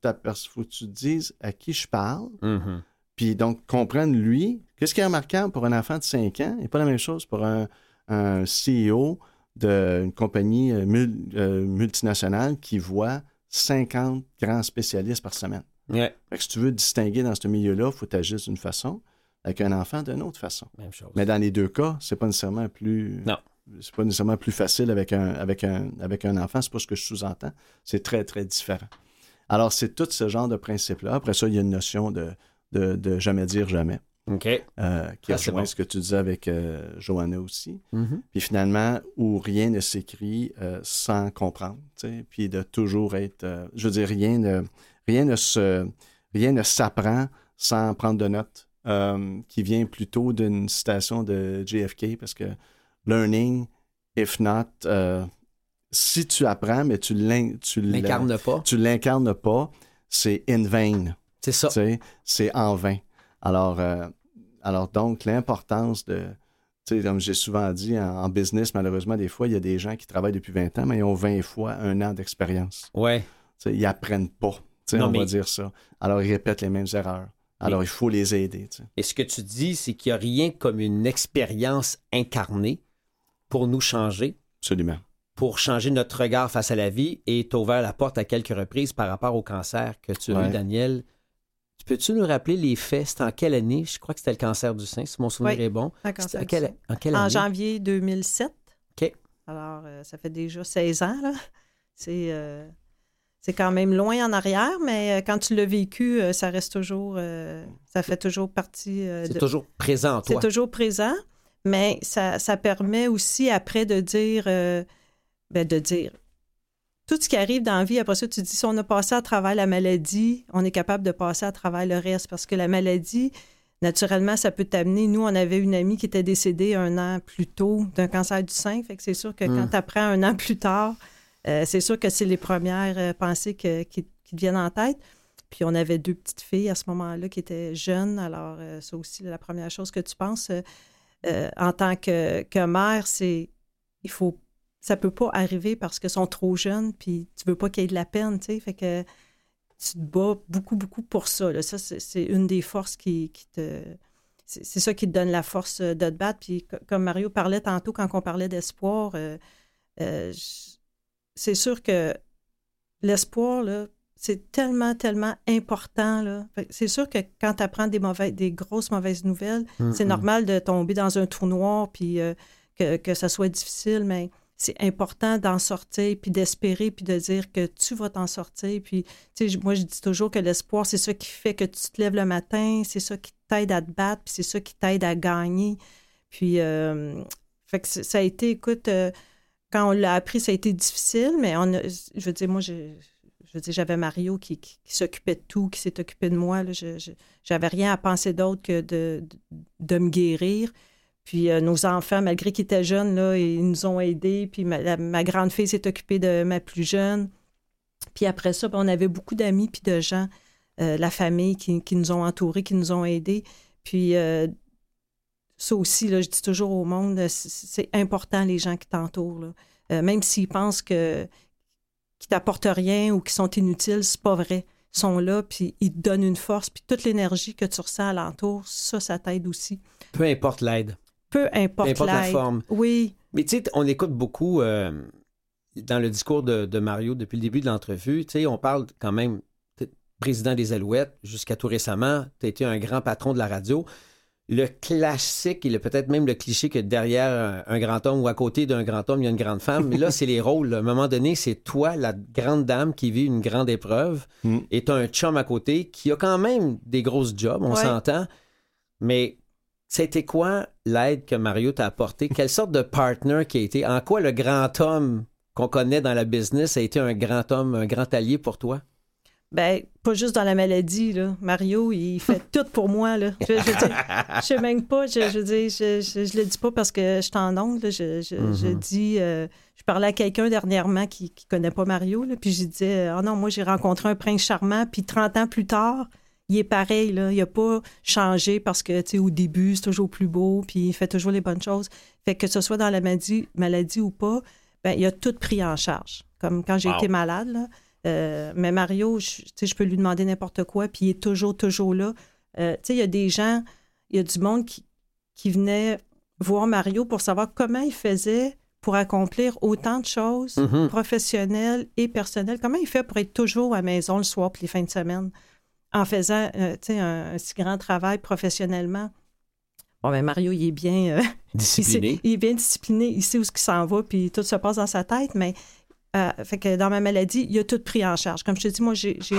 faut que tu te dises à qui je parle, Mhm. puis donc comprendre lui, qu'est-ce qui est remarquable pour un enfant de 5 ans, et pas la même chose pour un, un CEO d'une compagnie euh, mul- euh, multinationale qui voit 50 grands spécialistes par semaine. Ouais, Fait que si tu veux te distinguer dans ce milieu-là, il faut t'agir d'une façon, avec un enfant d'une autre façon. même chose. Mais dans les deux cas, c'est pas nécessairement plus. Non. C'est pas nécessairement plus facile avec un, avec un, avec un enfant. C'est pas ce que je sous-entends. C'est très, très différent. Alors, c'est tout ce genre de principe-là. Après ça, il y a une notion de, de, de jamais dire jamais, OK. euh, qui Ah, rejoint bon. ce que tu disais avec euh, Johanna aussi. Mhm. Puis finalement, où rien ne s'écrit euh, sans comprendre. Puis de toujours être. euh, je veux dire, rien ne, rien ne se. Rien ne s'apprend sans prendre de notes. euh, qui vient plutôt d'une citation de JFK parce que learning, if not, euh, si tu apprends, mais tu l'in- tu l'in- L'incarne pas. tu l'incarnes pas, c'est in vain. C'est ça. C'est en vain. Alors, euh, alors donc, l'importance de, comme j'ai souvent dit, en, en business, malheureusement, des fois, il y a des gens qui travaillent depuis 20 ans, mais ils ont 20 fois un an d'expérience. Ouais. Tu sais, ils apprennent pas. Non, on va dire ça. Alors, ils répètent les mêmes erreurs. Alors, il faut les aider. Et ce que tu dis, c'est qu'il n'y a rien comme une expérience incarnée pour nous changer, Absolument. pour changer notre regard face à la vie et t'as ouvert la porte à quelques reprises par rapport au cancer que tu as eu. Daniel. Peux-tu nous rappeler les faits? C'était en quelle année? Je crois que c'était le cancer du sein, si mon souvenir Oui. est bon. Un cancer C'était en quelle, sein. en quelle En année? janvier 2007. OK. Alors, euh, ça fait déjà 16 ans, là. C'est, euh, c'est quand même loin en arrière, mais euh, quand tu l'as vécu, euh, ça reste toujours, euh, ça fait toujours partie C'est de... toujours présent en C'est toi. toujours présent, mais ça, ça permet aussi après de dire, euh, ben, de dire tout ce qui arrive dans la vie. Après ça, tu dis, si on a passé à travers la maladie, on est capable de passer à travers le reste parce que la maladie, naturellement, ça peut t'amener. Nous, on avait une amie qui était décédée un an plus tôt d'un cancer du sein. Fait que c'est sûr que Mm. quand tu apprends un an plus tard, euh, c'est sûr que c'est les premières euh, pensées qui, qui te viennent en tête. Puis on avait deux petites filles à ce moment-là qui étaient jeunes. Alors, euh, ça aussi, la première chose que tu penses euh, euh, en tant que, que mère, c'est il faut ça peut pas arriver parce qu'ils sont trop jeunes, puis tu veux pas qu'il y ait de la peine, tu sais. Fait que tu te bats beaucoup, beaucoup pour ça. là. Ça, c'est c'est une des forces qui, qui te. C'est c'est ça qui te donne la force euh, de te battre. Puis co- comme Mario parlait tantôt quand on parlait d'espoir, euh, euh, c'est sûr que l'espoir, là, c'est tellement, tellement important. là. C'est sûr que quand tu apprends des, mauvais, des grosses mauvaises nouvelles, c'est Mhm. normal de tomber dans un trou noir puis euh, que, que ça soit difficile, mais c'est important d'en sortir puis d'espérer puis de dire que tu vas t'en sortir. Puis, tu sais, j- moi, je dis toujours que l'espoir, c'est ça qui fait que tu te lèves le matin, c'est ça qui t'aide à te battre, puis c'est ça qui t'aide à gagner. Puis, euh, fait que ça a été, écoute, euh, quand on l'a appris, ça a été difficile, mais on je veux dire, moi, je dire, j'avais Mario qui, qui- s'occupait de tout, qui s'est occupé de moi. Je, je- j'avais rien à penser d'autre que de, de, me guérir. Puis euh, nos enfants, malgré qu'ils étaient jeunes, là, ils nous ont aidés. Puis ma, ma grande fille s'est occupée de ma plus jeune. Puis après ça, ben, on avait beaucoup d'amis puis de gens, euh, la famille qui, qui nous ont entourés, qui nous ont aidés. Puis euh, ça aussi, là, je dis toujours au monde, euh, c'est important les gens qui t'entourent. Euh, même s'ils pensent que qu'ils t'apportent rien ou qu'ils sont inutiles, c'est pas vrai. Ils sont là, puis ils te donnent une force, puis toute l'énergie que tu ressens alentour, ça, ça t'aide aussi. Peu importe l'aide. Peu importe, Peu importe la forme. Oui, Mais tu sais, on écoute beaucoup euh, dans le discours de, de Mario depuis le début de l'entrevue. Tu sais, on parle quand même président des Alouettes jusqu'à tout récemment. Tu as été un grand patron de la radio. Le classique, et le- peut-être même le cliché que derrière un, un grand homme ou à côté d'un grand homme, il y a une grande femme. Mais là, c'est les rôles. À un moment donné, c'est toi, la grande dame qui vit une grande épreuve, Mm. et tu as un chum à côté qui a quand même des grosses jobs, on Ouais. s'entend. Mais c'était quoi l'aide que Mario t'a apporté? Quelle sorte de partner qui a été? En quoi le grand homme qu'on connaît dans la business a été un grand homme, un grand allié pour toi? Ben pas juste dans la maladie, là. Mario, il fait tout pour moi, là. Je, je, dire, je sais même pas, je, je, dire, je, le dis pas parce que je suis en ongle. Je, je, Mhm. dis... euh, je parlais à quelqu'un dernièrement qui, qui connaît pas Mario, là, puis je disais, ah non, moi, j'ai rencontré un prince charmant, puis 30 ans plus tard, il est pareil, là. Il a pas changé parce que, tu sais, au début, c'est toujours plus beau, puis il fait toujours les bonnes choses. Fait que ce soit dans la maladie, maladie ou pas, ben, il a tout pris en charge. Comme quand j'ai Wow. été malade, là. Euh, mais Mario, je, je peux lui demander n'importe quoi, puis il est toujours, toujours là. Euh, il y a des gens, il y a du monde qui, qui venait voir Mario pour savoir comment il faisait pour accomplir autant de choses Mhm. professionnelles et personnelles. Comment il fait pour être toujours à la maison le soir puis les fins de semaine en faisant euh, un, un si grand travail professionnellement? Bon, ben Mario, il est bien... euh, il, Discipliné. il est bien discipliné, il sait où ce qui s'en va, puis tout se passe dans sa tête, mais euh, fait que dans ma maladie, il a tout pris en charge. Comme je te dis, moi, j'ai, j'ai-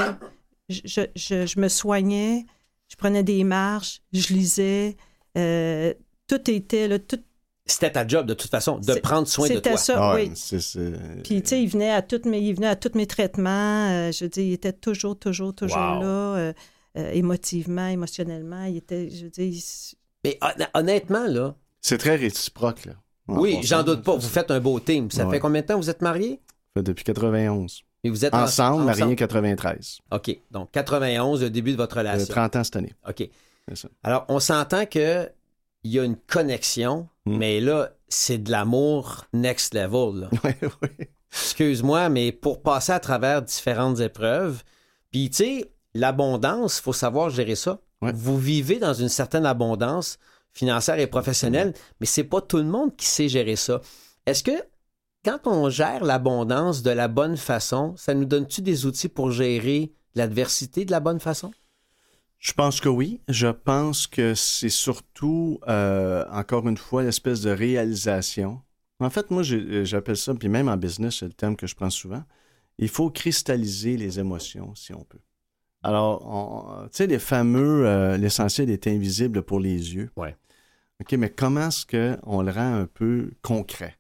je, je- je me soignais, je prenais des marches, je lisais, euh, tout était là, tout, C'était ta job de toute façon, de C'est- prendre soin de c'était toi. ça, Ah ouais, oui. c'est- c'est- Puis, tu sais, il venait à tous mes, il venait à tous mes traitements. euh, je veux dire, il était toujours, toujours, toujours Wow. là, euh, euh, émotivement, émotionnellement. Il était, je il- Mais hon- honnêtement, là, C'est très réciproque, là. Oui, j'en doute pas. Vous faites un beau team. Ça Ouais. fait combien de temps vous êtes mariés? Depuis 91. Et vous êtes Ensemble, en- mariés 93. OK. Donc, 91, le début de votre Euh, relation. 30 ans cette année. OK. Ça. Alors, on s'entend que il y a une connexion, Mm. mais là, c'est de l'amour next level. là. Ouais, ouais. Excuse-moi, mais pour passer à travers différentes épreuves, puis tu sais, l'abondance, il faut savoir gérer ça. Ouais. Vous vivez dans une certaine abondance financière et professionnelle, mais c'est pas tout le monde qui sait gérer ça. Est-ce que quand on gère l'abondance de la bonne façon, ça nous donne-tu des outils pour gérer l'adversité de la bonne façon? Je pense que oui. Je pense que c'est surtout, euh, encore une fois, l'espèce de réalisation. En fait, moi, j'ai- j'appelle ça, puis même en business, c'est le terme que je prends souvent, il faut cristalliser les émotions, si on peut. Alors, tu sais, les fameux, euh, l'essentiel est invisible pour les yeux. Ouais. OK, mais comment est-ce qu'on le rend un peu concret?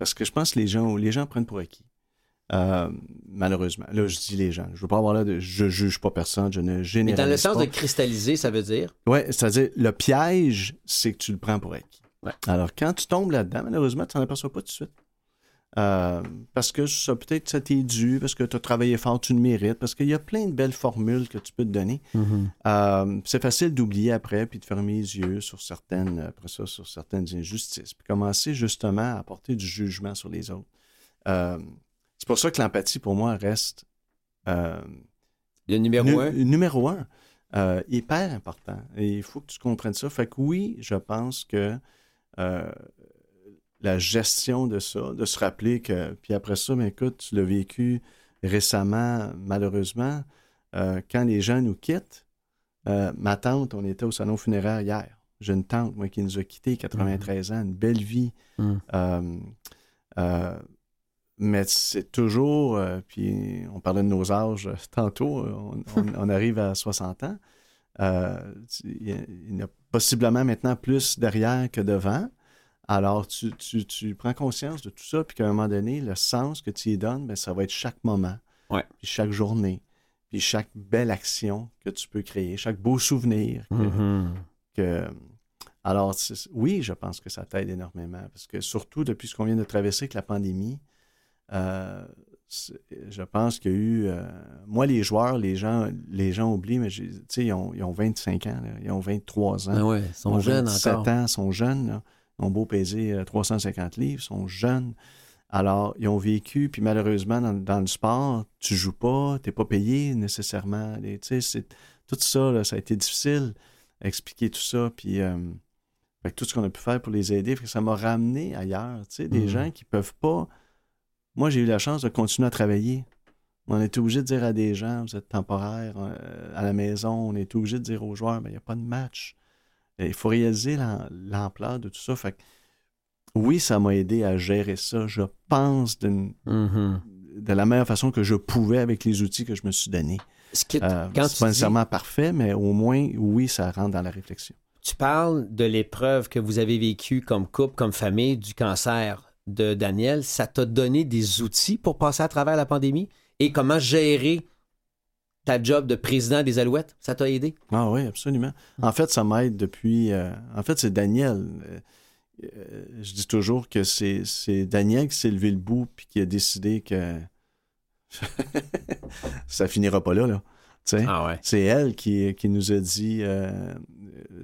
Parce que je pense que les gens, les gens prennent pour acquis. Euh, malheureusement. Là, je dis les gens. Je veux pas avoir là de. Je juge pas personne, je ne Mais généralise dans le sens pas. de cristalliser, ça veut dire? Oui, c'est-à-dire, le piège, c'est que tu le prends pour acquis. Ouais. Alors, quand tu tombes là-dedans, malheureusement, tu t'en aperçois pas tout de suite. Euh, parce que ça, peut-être, ça t'est dû, parce que tu as travaillé fort, tu le mérites, parce qu'il y a plein de belles formules que tu peux te donner. Euh, c'est facile d'oublier après, puis de fermer les yeux sur certaines, après ça, sur certaines injustices, puis commencer justement à porter du jugement sur les autres. Euh, c'est pour ça que l'empathie, pour moi, reste le numéro nu- un. numéro un. Hyper important. Et il faut que tu comprennes ça. Fait que oui, je pense que la gestion de ça, de se rappeler que, puis après ça, mais écoute, tu l'as vécu récemment, malheureusement, euh, quand les gens nous quittent. euh, ma tante, on était au salon funéraire hier. J'ai une tante, moi, qui nous a quittés, 93 ans, une belle vie. Mhm. Euh, mais c'est toujours, puis on parlait de nos âges tantôt, on, on- on arrive à 60 ans. Il y a- il y en a possiblement maintenant plus derrière que devant. Alors, tu, tu- tu prends conscience de tout ça, puis qu'à un moment donné, le sens que tu y donnes, ben, ça va être chaque moment, Ouais. puis chaque journée, puis chaque belle action que tu peux créer, chaque beau souvenir que, Mhm. que, Alors, oui, je pense que ça t'aide énormément parce que surtout depuis ce qu'on vient de traverser avec la pandémie, euh, je pense qu'il y a eu. euh, moi, les joueurs, les gens, les gens oublient, mais ils ont, ils ont 25 ans, là, ils ont 23 ans. Ah ouais, ils sont ont jeunes 27 encore. ans, sont jeunes. Là. Ils ont beau peser euh, 350 livres, sont jeunes. Alors, ils ont vécu, puis malheureusement, dans, dans le sport, tu joues pas, tu n'es pas payé nécessairement. C'est- tout ça, là, ça a été difficile à expliquer tout ça. Puis, euh, fait tout ce qu'on a pu faire pour les aider, fait ça m'a ramené ailleurs. Des Mhm. gens qui peuvent pas. Moi, j'ai eu la chance de continuer à travailler. On est obligé de dire à des gens, vous êtes temporaire euh, à la maison, on est obligé de dire aux joueurs, ben, il n'y a pas de match. Et Il faut réaliser l'am- l'ampleur de tout ça. Fait que, oui, ça m'a aidé à gérer ça. Je pense d'une- Mhm. de la meilleure façon que je pouvais avec les outils que je me suis donnés. Ce Euh, quand c'est tu pas dis- nécessairement parfait, mais au moins, oui, ça rentre dans la réflexion. Tu parles de l'épreuve que vous avez vécue comme couple, comme famille, du cancer de Daniel. Ça t'a donné des outils pour passer à travers la pandémie? Et comment gérer ta job de président des Alouettes? Ça t'a aidé? Ah oui, absolument. En fait, ça m'aide depuis. euh, en fait, c'est Daniel. Euh, euh, je dis toujours que c'est c'est Daniel qui s'est levé le bout puis qui a décidé que ça finira pas là. là. Ah ouais. C'est elle qui, qui nous a dit euh,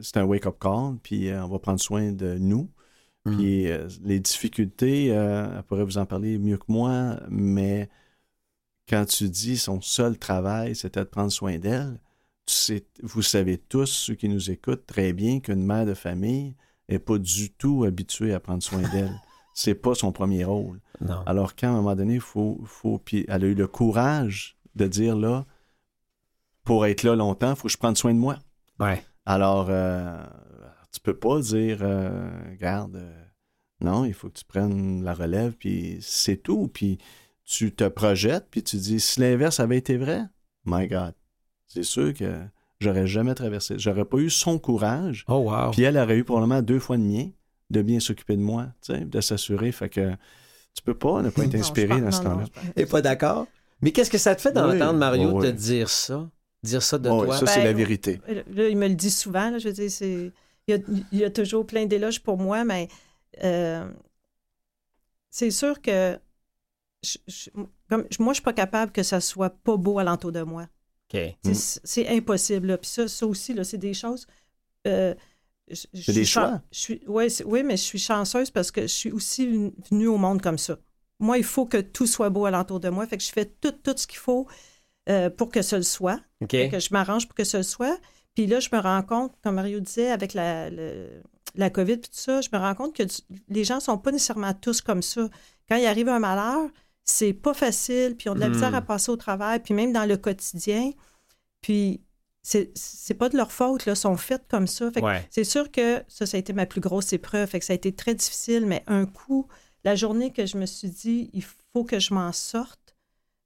c'est un wake-up call, puis on va prendre soin de nous. Mhm. Puis les difficultés, elle pourrait vous en parler mieux que moi, mais quand tu dis son seul travail, c'était de prendre soin d'elle, tu sais, vous savez tous, ceux qui nous écoutent, très bien qu'une mère de famille n'est pas du tout habituée à prendre soin d'elle. C'est pas son premier rôle. Non. Alors, quand à un moment donné, faut, faut. Puis elle a eu le courage de dire là, pour être là longtemps, il faut que je prenne soin de moi. Ouais. Alors, euh, tu peux pas dire, euh, regarde, euh, non, il faut que tu prennes la relève, puis c'est tout. Puis tu te projettes, puis tu dis, si l'inverse avait été vrai, my God, c'est sûr que j'aurais jamais traversé. J'aurais pas eu son courage, Oh wow. puis elle aurait eu probablement deux fois le mien de bien s'occuper de moi, tu sais, de s'assurer. Fait que tu peux pas ne pas être inspiré dans ce temps-là. T'es pas d'accord? Mais qu'est-ce que ça te fait d'entendre Oui, Mario oui, te dire ça? Dire ça de Oh, toi? ça, c'est Ben, la vérité. Là, il me le dit souvent. là, je veux dire, c'est... Il, y a, il y a toujours plein d'éloges pour moi, mais euh, c'est sûr que je- je- comme, moi, je suis pas capable que ça soit pas beau alentour de moi. OK. C'est- impossible. là. Puis ça, ça aussi, c'est des choses. euh, C'est des choix. je suis, ouais, oui, mais je suis chanceuse parce que je suis aussi ven- venue au monde comme ça. Moi, il faut que tout soit beau alentour de moi. Fait que je fais tout, tout ce qu'il faut euh, pour que ça le soit. Que je m'arrange pour que ce soit. Puis là, je me rends compte, comme Mario disait, avec la, le- la COVID et tout ça, je me rends compte que du- les gens sont pas nécessairement tous comme ça. Quand il arrive un malheur, c'est pas facile, puis ils ont de la Hmm. misère à passer au travail, puis même dans le quotidien. Puis c'est c'est pas de leur faute, là, ils sont faits comme ça. Fait que Ouais. c'est sûr que ça, ça a été ma plus grosse épreuve. Fait que ça a été très difficile, mais un coup, la journée que je me suis dit, il faut que je m'en sorte,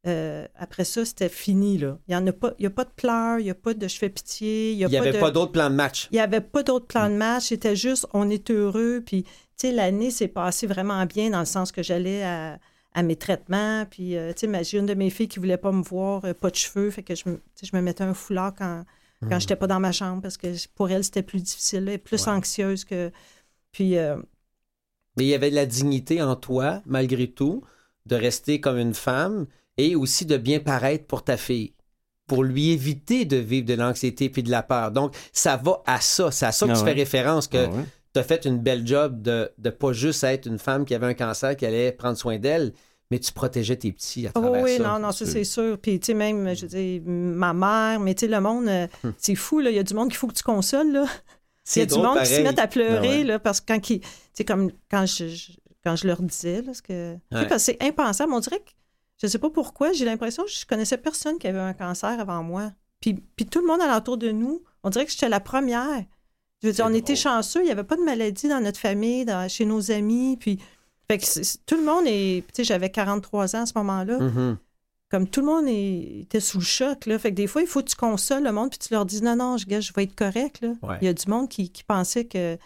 euh, après ça, c'était fini. Là. Il n'y en a pas, il y a pas de pleurs, il n'y a pas de je fais pitié, il n'y avait de. pas d'autre plan de match. Il n'y avait pas d'autre plan de match, c'était juste on est heureux. Puis, tu sais, l'année s'est passée vraiment bien dans le sens que j'allais à, à mes traitements. Puis, euh, tu sais, j'ai une de mes filles qui ne voulait pas me voir, euh, pas de cheveux. Fait que je je me mettais un foulard quand, quand Hmm. j'étais pas dans ma chambre parce que pour elle, c'était plus difficile, elle est plus Ouais. anxieuse que. Puis, euh, Mais il y avait de la dignité en toi, malgré tout, de rester comme une femme et aussi de bien paraître pour ta fille, pour lui éviter de vivre de l'anxiété puis de la peur. Donc, ça va à ça. C'est à ça que Ah tu ouais. fais référence, que Ah ouais. Tu as fait une belle job de ne pas juste être une femme qui avait un cancer, qui allait prendre soin d'elle, mais tu protégeais tes petits à Oh travers oui, ça. non, non, ça C'est- sûr. Puis, tu sais, même, je dire, ma mère, mais tu sais, le monde, euh, Hum. c'est fou, là. Il y a du monde qu'il faut que tu consoles, là. Il y a du monde qui se met à pleurer, Ah ouais. là, parce que quand ils. Tu sais, comme quand je, je- quand je leur disais, là, parce que. tu sais, Ouais. parce que c'est impensable. On dirait que. Je sais pas pourquoi, j'ai l'impression que je connaissais personne qui avait un cancer avant moi. Puis, puis tout le monde alentour de nous, on dirait que j'étais la première. Je veux dire, on était chanceux, il n'y avait pas de maladie dans notre famille, dans- chez nos amis. Puis. Fait que tout le monde est. Tu sais, j'avais 43 ans à ce moment-là Mhm. comme tout le monde est- était sous le choc, là. Fait que des fois, il faut que tu consoles le monde, puis tu leur dis non, non, je, gars, je vais être correct, là. Ouais. Il y a du monde qui, qui pensait que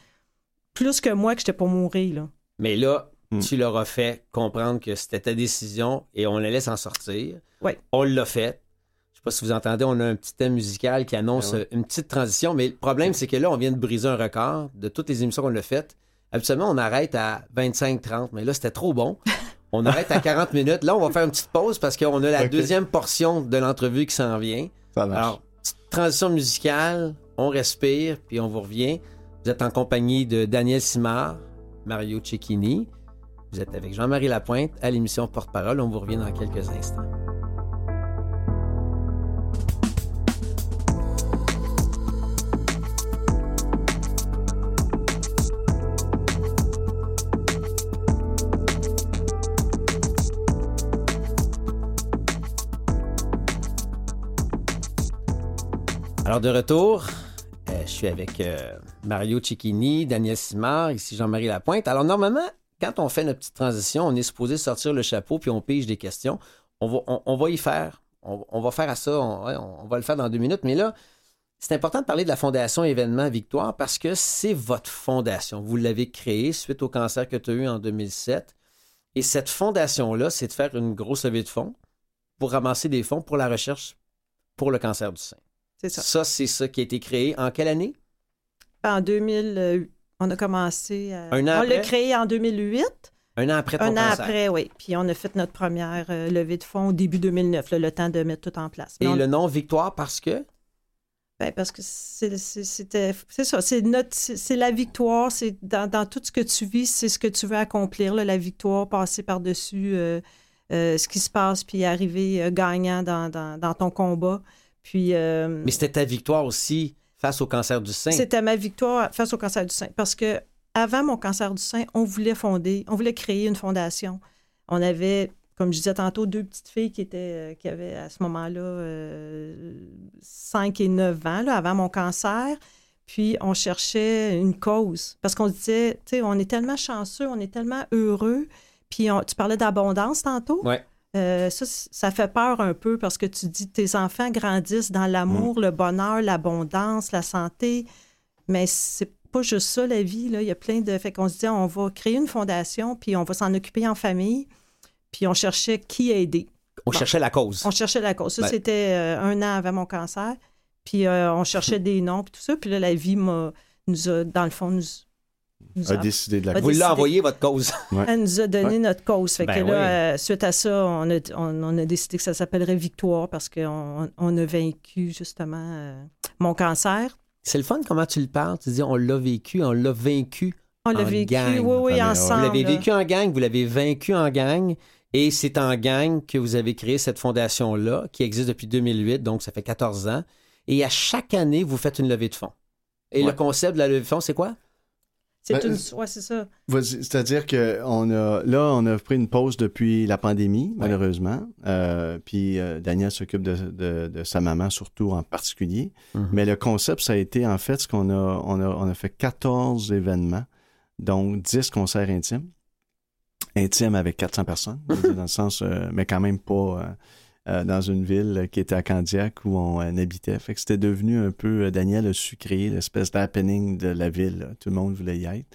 plus que moi que j'étais pour mourir, là. Mais là, Hmm. tu leur as fait comprendre que c'était ta décision et on allait s'en sortir. Ouais. On l'a fait. Je pas si vous entendez, on a un petit thème musical qui annonce Ah ouais. euh, une petite transition, mais le problème, c'est que là, on vient de briser un record de toutes les émissions qu'on a faites. Habituellement, on arrête à 25-30, mais là, c'était trop bon. On arrête à 40 minutes. Là, on va faire une petite pause parce qu'on a la deuxième portion de l'entrevue qui s'en vient. Ça marche. Alors, petite transition musicale, on respire, puis on vous revient. Vous êtes en compagnie de Daniel Simard, Mario Cecchini. Vous êtes avec Jean-Marie Lapointe à l'émission Porte-Parole. On vous revient dans quelques instants. Alors, de retour, euh, je suis avec euh, Mario Cecchini, Daniel Simard, ici Jean-Marie Lapointe. Alors, normalement, quand on fait notre petite transition, on est supposé sortir le chapeau puis on pige des questions. On va, y faire. On, on va faire à ça. On va le faire dans deux minutes. Mais là, c'est important de parler de la Fondation Événement Victoire parce que c'est votre fondation. Vous l'avez créée suite au cancer que tu as eu en 2007. Et cette fondation-là, c'est de faire une grosse levée de fonds pour ramasser des fonds pour la recherche pour le cancer du sein. C'est ça. Ça, c'est ça qui a été créé en quelle année? En 2000, euh, on a commencé. à- Un an on l'a créé en 2008. Un an après ton Un an cancer. après, oui. Puis on a fait notre première euh, levée de fonds au début 2009, là, le temps de mettre tout en place. Mais Et on- le nom Victoire parce que? ben, parce que c'était. C'est ça, c'est notre, c'est c'est la victoire. C'est dans, dans tout ce que tu vis, c'est ce que tu veux accomplir. là, la victoire, passer par-dessus euh, euh, ce qui se passe, puis arriver euh, gagnant dans, dans, dans ton combat. Puis. euh, Mais c'était ta victoire aussi face au cancer du sein. C'était ma victoire face au cancer du sein. Parce que avant mon cancer du sein, on voulait fonder, on voulait créer une fondation. On avait, comme je disais tantôt, deux petites filles qui étaient, euh, qui avaient à ce moment-là euh, 5 et 9 ans, là, avant mon cancer. Puis on cherchait une cause. Parce qu'on disait, tu sais, on est tellement chanceux, on est tellement heureux. Puis on- tu parlais d'abondance tantôt. Ouais. Euh, ça, ça fait peur un peu parce que tu dis tes enfants grandissent dans l'amour, le bonheur, l'abondance, la santé. Mais c'est pas juste ça, la vie. Là. Il y a plein de. Fait qu'on se dit, on va créer une fondation, puis on va s'en occuper en famille. Puis on cherchait qui aider. On cherchait la cause. On cherchait la cause. Ça, Ben- c'était euh, un an avant mon cancer. Puis euh, on cherchait des noms, puis tout ça. Puis là, la vie m'a, nous a, dans le fond, nous, nous a décidé de la a Vous décidé- l'avez envoyé, votre cause. elle nous a donné Ouais. notre cause. Fait Ben que là, oui. euh, suite à ça, on a, on, on a décidé que ça s'appellerait Victoire parce qu'on on a vaincu justement euh, mon cancer. C'est le fun comment tu le parles. Tu dis on l'a vécu, on l'a vaincu. On l'a En vécu, gang. oui, oui, Ah, ensemble. Vous l'avez vécu en gang, vous l'avez vaincu en gang. Et c'est en gang que vous avez créé cette fondation-là, qui existe depuis 2008, donc ça fait 14 ans. Et à chaque année, vous faites une levée de fonds. Et Ouais. le concept de la levée de fonds, c'est quoi? C'est Ben, une... ouais, c'est ça. C'est-à-dire que on a, là, on a pris une pause depuis la pandémie, malheureusement. Euh, puis euh, Daniel s'occupe de, de- de sa maman, surtout en particulier. Mhm. Mais le concept, ça a été en fait ce qu'on a, on a, on a fait 14 événements, donc 10 concerts intimes. Intimes avec 400 personnes, dans le sens, euh, mais quand même pas euh, dans une ville qui était à Candiac où on euh, habitait. Fait que c'était devenu un peu, euh, Daniel a su créer l'espèce d'happening de la ville. là. Tout le monde voulait y être.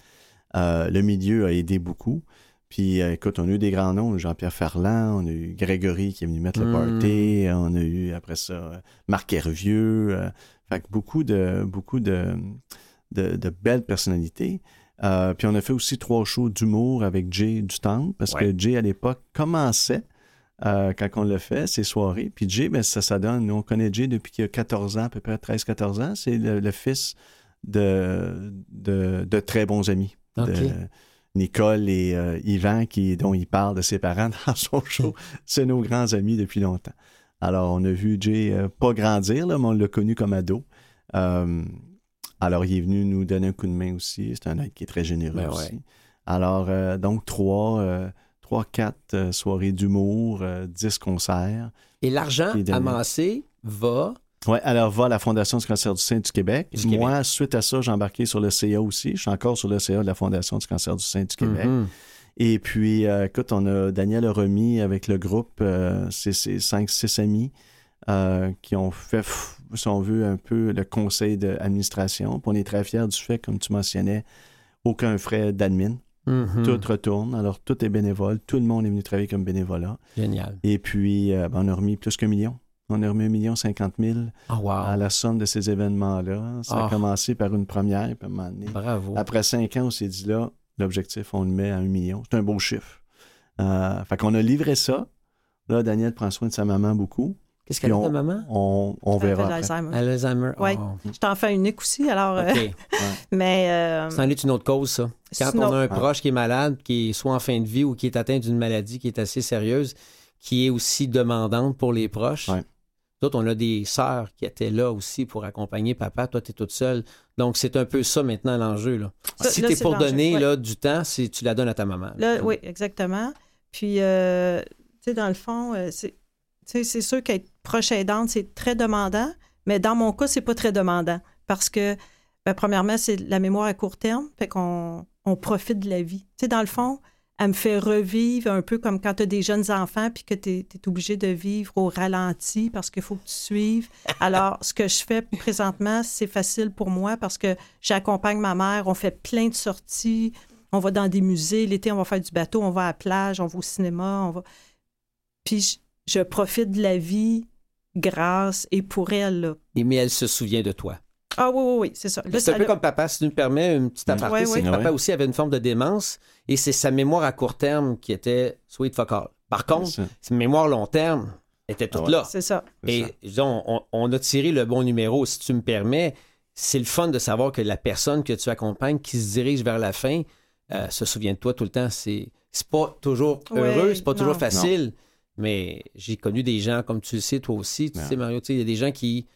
Euh, le milieu a aidé beaucoup. Puis, écoute, on a eu des grands noms, Jean-Pierre Ferland, on a eu Grégory qui est venu mettre le Mm. party, on a eu après ça Marc Hervieux. euh, fait que beaucoup de beaucoup de, de, de belles personnalités. Euh, puis on a fait aussi trois shows d'humour avec Jay du Temple, parce Ouais. que Jay, à l'époque, commençait euh, quand on l'a fait, ces soirées. Puis Jay, ben, ça, ça donne, nous, on connaît Jay depuis qu'il a 14 ans, à peu près 13-14 ans. C'est le, le fils de, de, de très bons amis. De Nicole et euh, Yvan, qui, dont il parle de ses parents dans son show. C'est nos grands amis depuis longtemps. Alors, on a vu Jay euh, pas grandir, là, mais on l'a connu comme ado. Euh, alors, il est venu nous donner un coup de main aussi. C'est un mec qui est très généreux Ben aussi. ouais. Alors, donc, trois, euh, trois quatre euh, soirées d'humour, euh, dix concerts. Et l'argent amassé va. Ouais, alors va à la Fondation du cancer du sein du Québec. Du Moi, suite à ça, j'ai embarqué sur le CA aussi. Je suis encore sur le CA de la Fondation du cancer du sein du Québec. Mhm. Et puis, euh, écoute, on a Daniel a remis avec le groupe, euh, c'est cinq, six amis euh, qui ont fait, si on veut, un peu le conseil d'administration. On est très fiers du fait, comme tu mentionnais, aucun frais d'admin. Mhm. Tout retourne. Alors, tout est bénévole. Tout le monde est venu travailler comme bénévolat. Génial. Et puis, euh, ben, on a remis plus qu'un million On a remis 1 million 50 000 Oh, wow. à la somme de ces événements-là. Ça a Ah. commencé par une première, puis à un moment donné, Bravo. Après cinq ans, on s'est dit là, l'objectif, on le met à un million. C'est un beau chiffre. Euh, fait qu'on a livré ça. Là, Daniel prend soin de sa maman beaucoup. Qu'est-ce qu'elle a de on- maman? On, on Elle verra. de après. l'Alzheimer. Alzheimer. Ouais. Oh. Je t'en fais unique aussi, alors. euh, OK. mais. euh, C'en est une autre cause, ça. Quand on a un proche qui est malade, qui est soit en fin de vie ou qui est atteint d'une maladie qui est assez sérieuse, qui est aussi demandante pour les proches. Ouais. D'autres, on a des sœurs qui étaient là aussi pour accompagner papa. Toi, tu es toute seule. Donc, c'est un peu ça maintenant l'enjeu. Là. Ça, si là, tu es pour donner ouais. là, du temps, c'est- tu la donnes à ta maman. Là, oui, exactement. Puis, euh, tu sais, dans le fond, euh, c'est tu sais, c'est sûr qu'être proche aidante, c'est très demandant, mais dans mon cas, c'est pas très demandant parce que, ben, premièrement, c'est la mémoire à court terme, fait qu'on on profite de la vie. Tu sais, dans le fond, elle me fait revivre un peu comme quand tu as des jeunes enfants puis que tu es, obligé de vivre au ralenti parce qu'il faut que tu suives. Alors, ce que je fais présentement, c'est facile pour moi parce que j'accompagne ma mère, on fait plein de sorties, on va dans des musées, l'été, on va faire du bateau, on va à la plage, on va au cinéma, on va... Puis je profite de la vie grâce et pour elle. là. Et- Mais elle se souvient de toi. Ah oui, oui, oui, c'est ça. C'est un peu comme papa, si tu me permets, une petite aparté, Ouais, c'est ouais. que papa aussi avait une forme de démence et c'est sa mémoire à court terme qui était sweet fuck all. Par contre, sa mémoire long terme était toute Ah ouais. là. C'est ça. Et disons, on, on a tiré le bon numéro, si tu me permets. C'est le fun de savoir que la personne que tu accompagnes qui se dirige vers la fin euh, se souvient de toi tout le temps. C'est c'est pas toujours heureux, c'est pas toujours non. facile, mais j'ai connu des gens, comme tu le sais, toi aussi. Tu Ouais. sais, Mario, tu sais, il y a des gens qui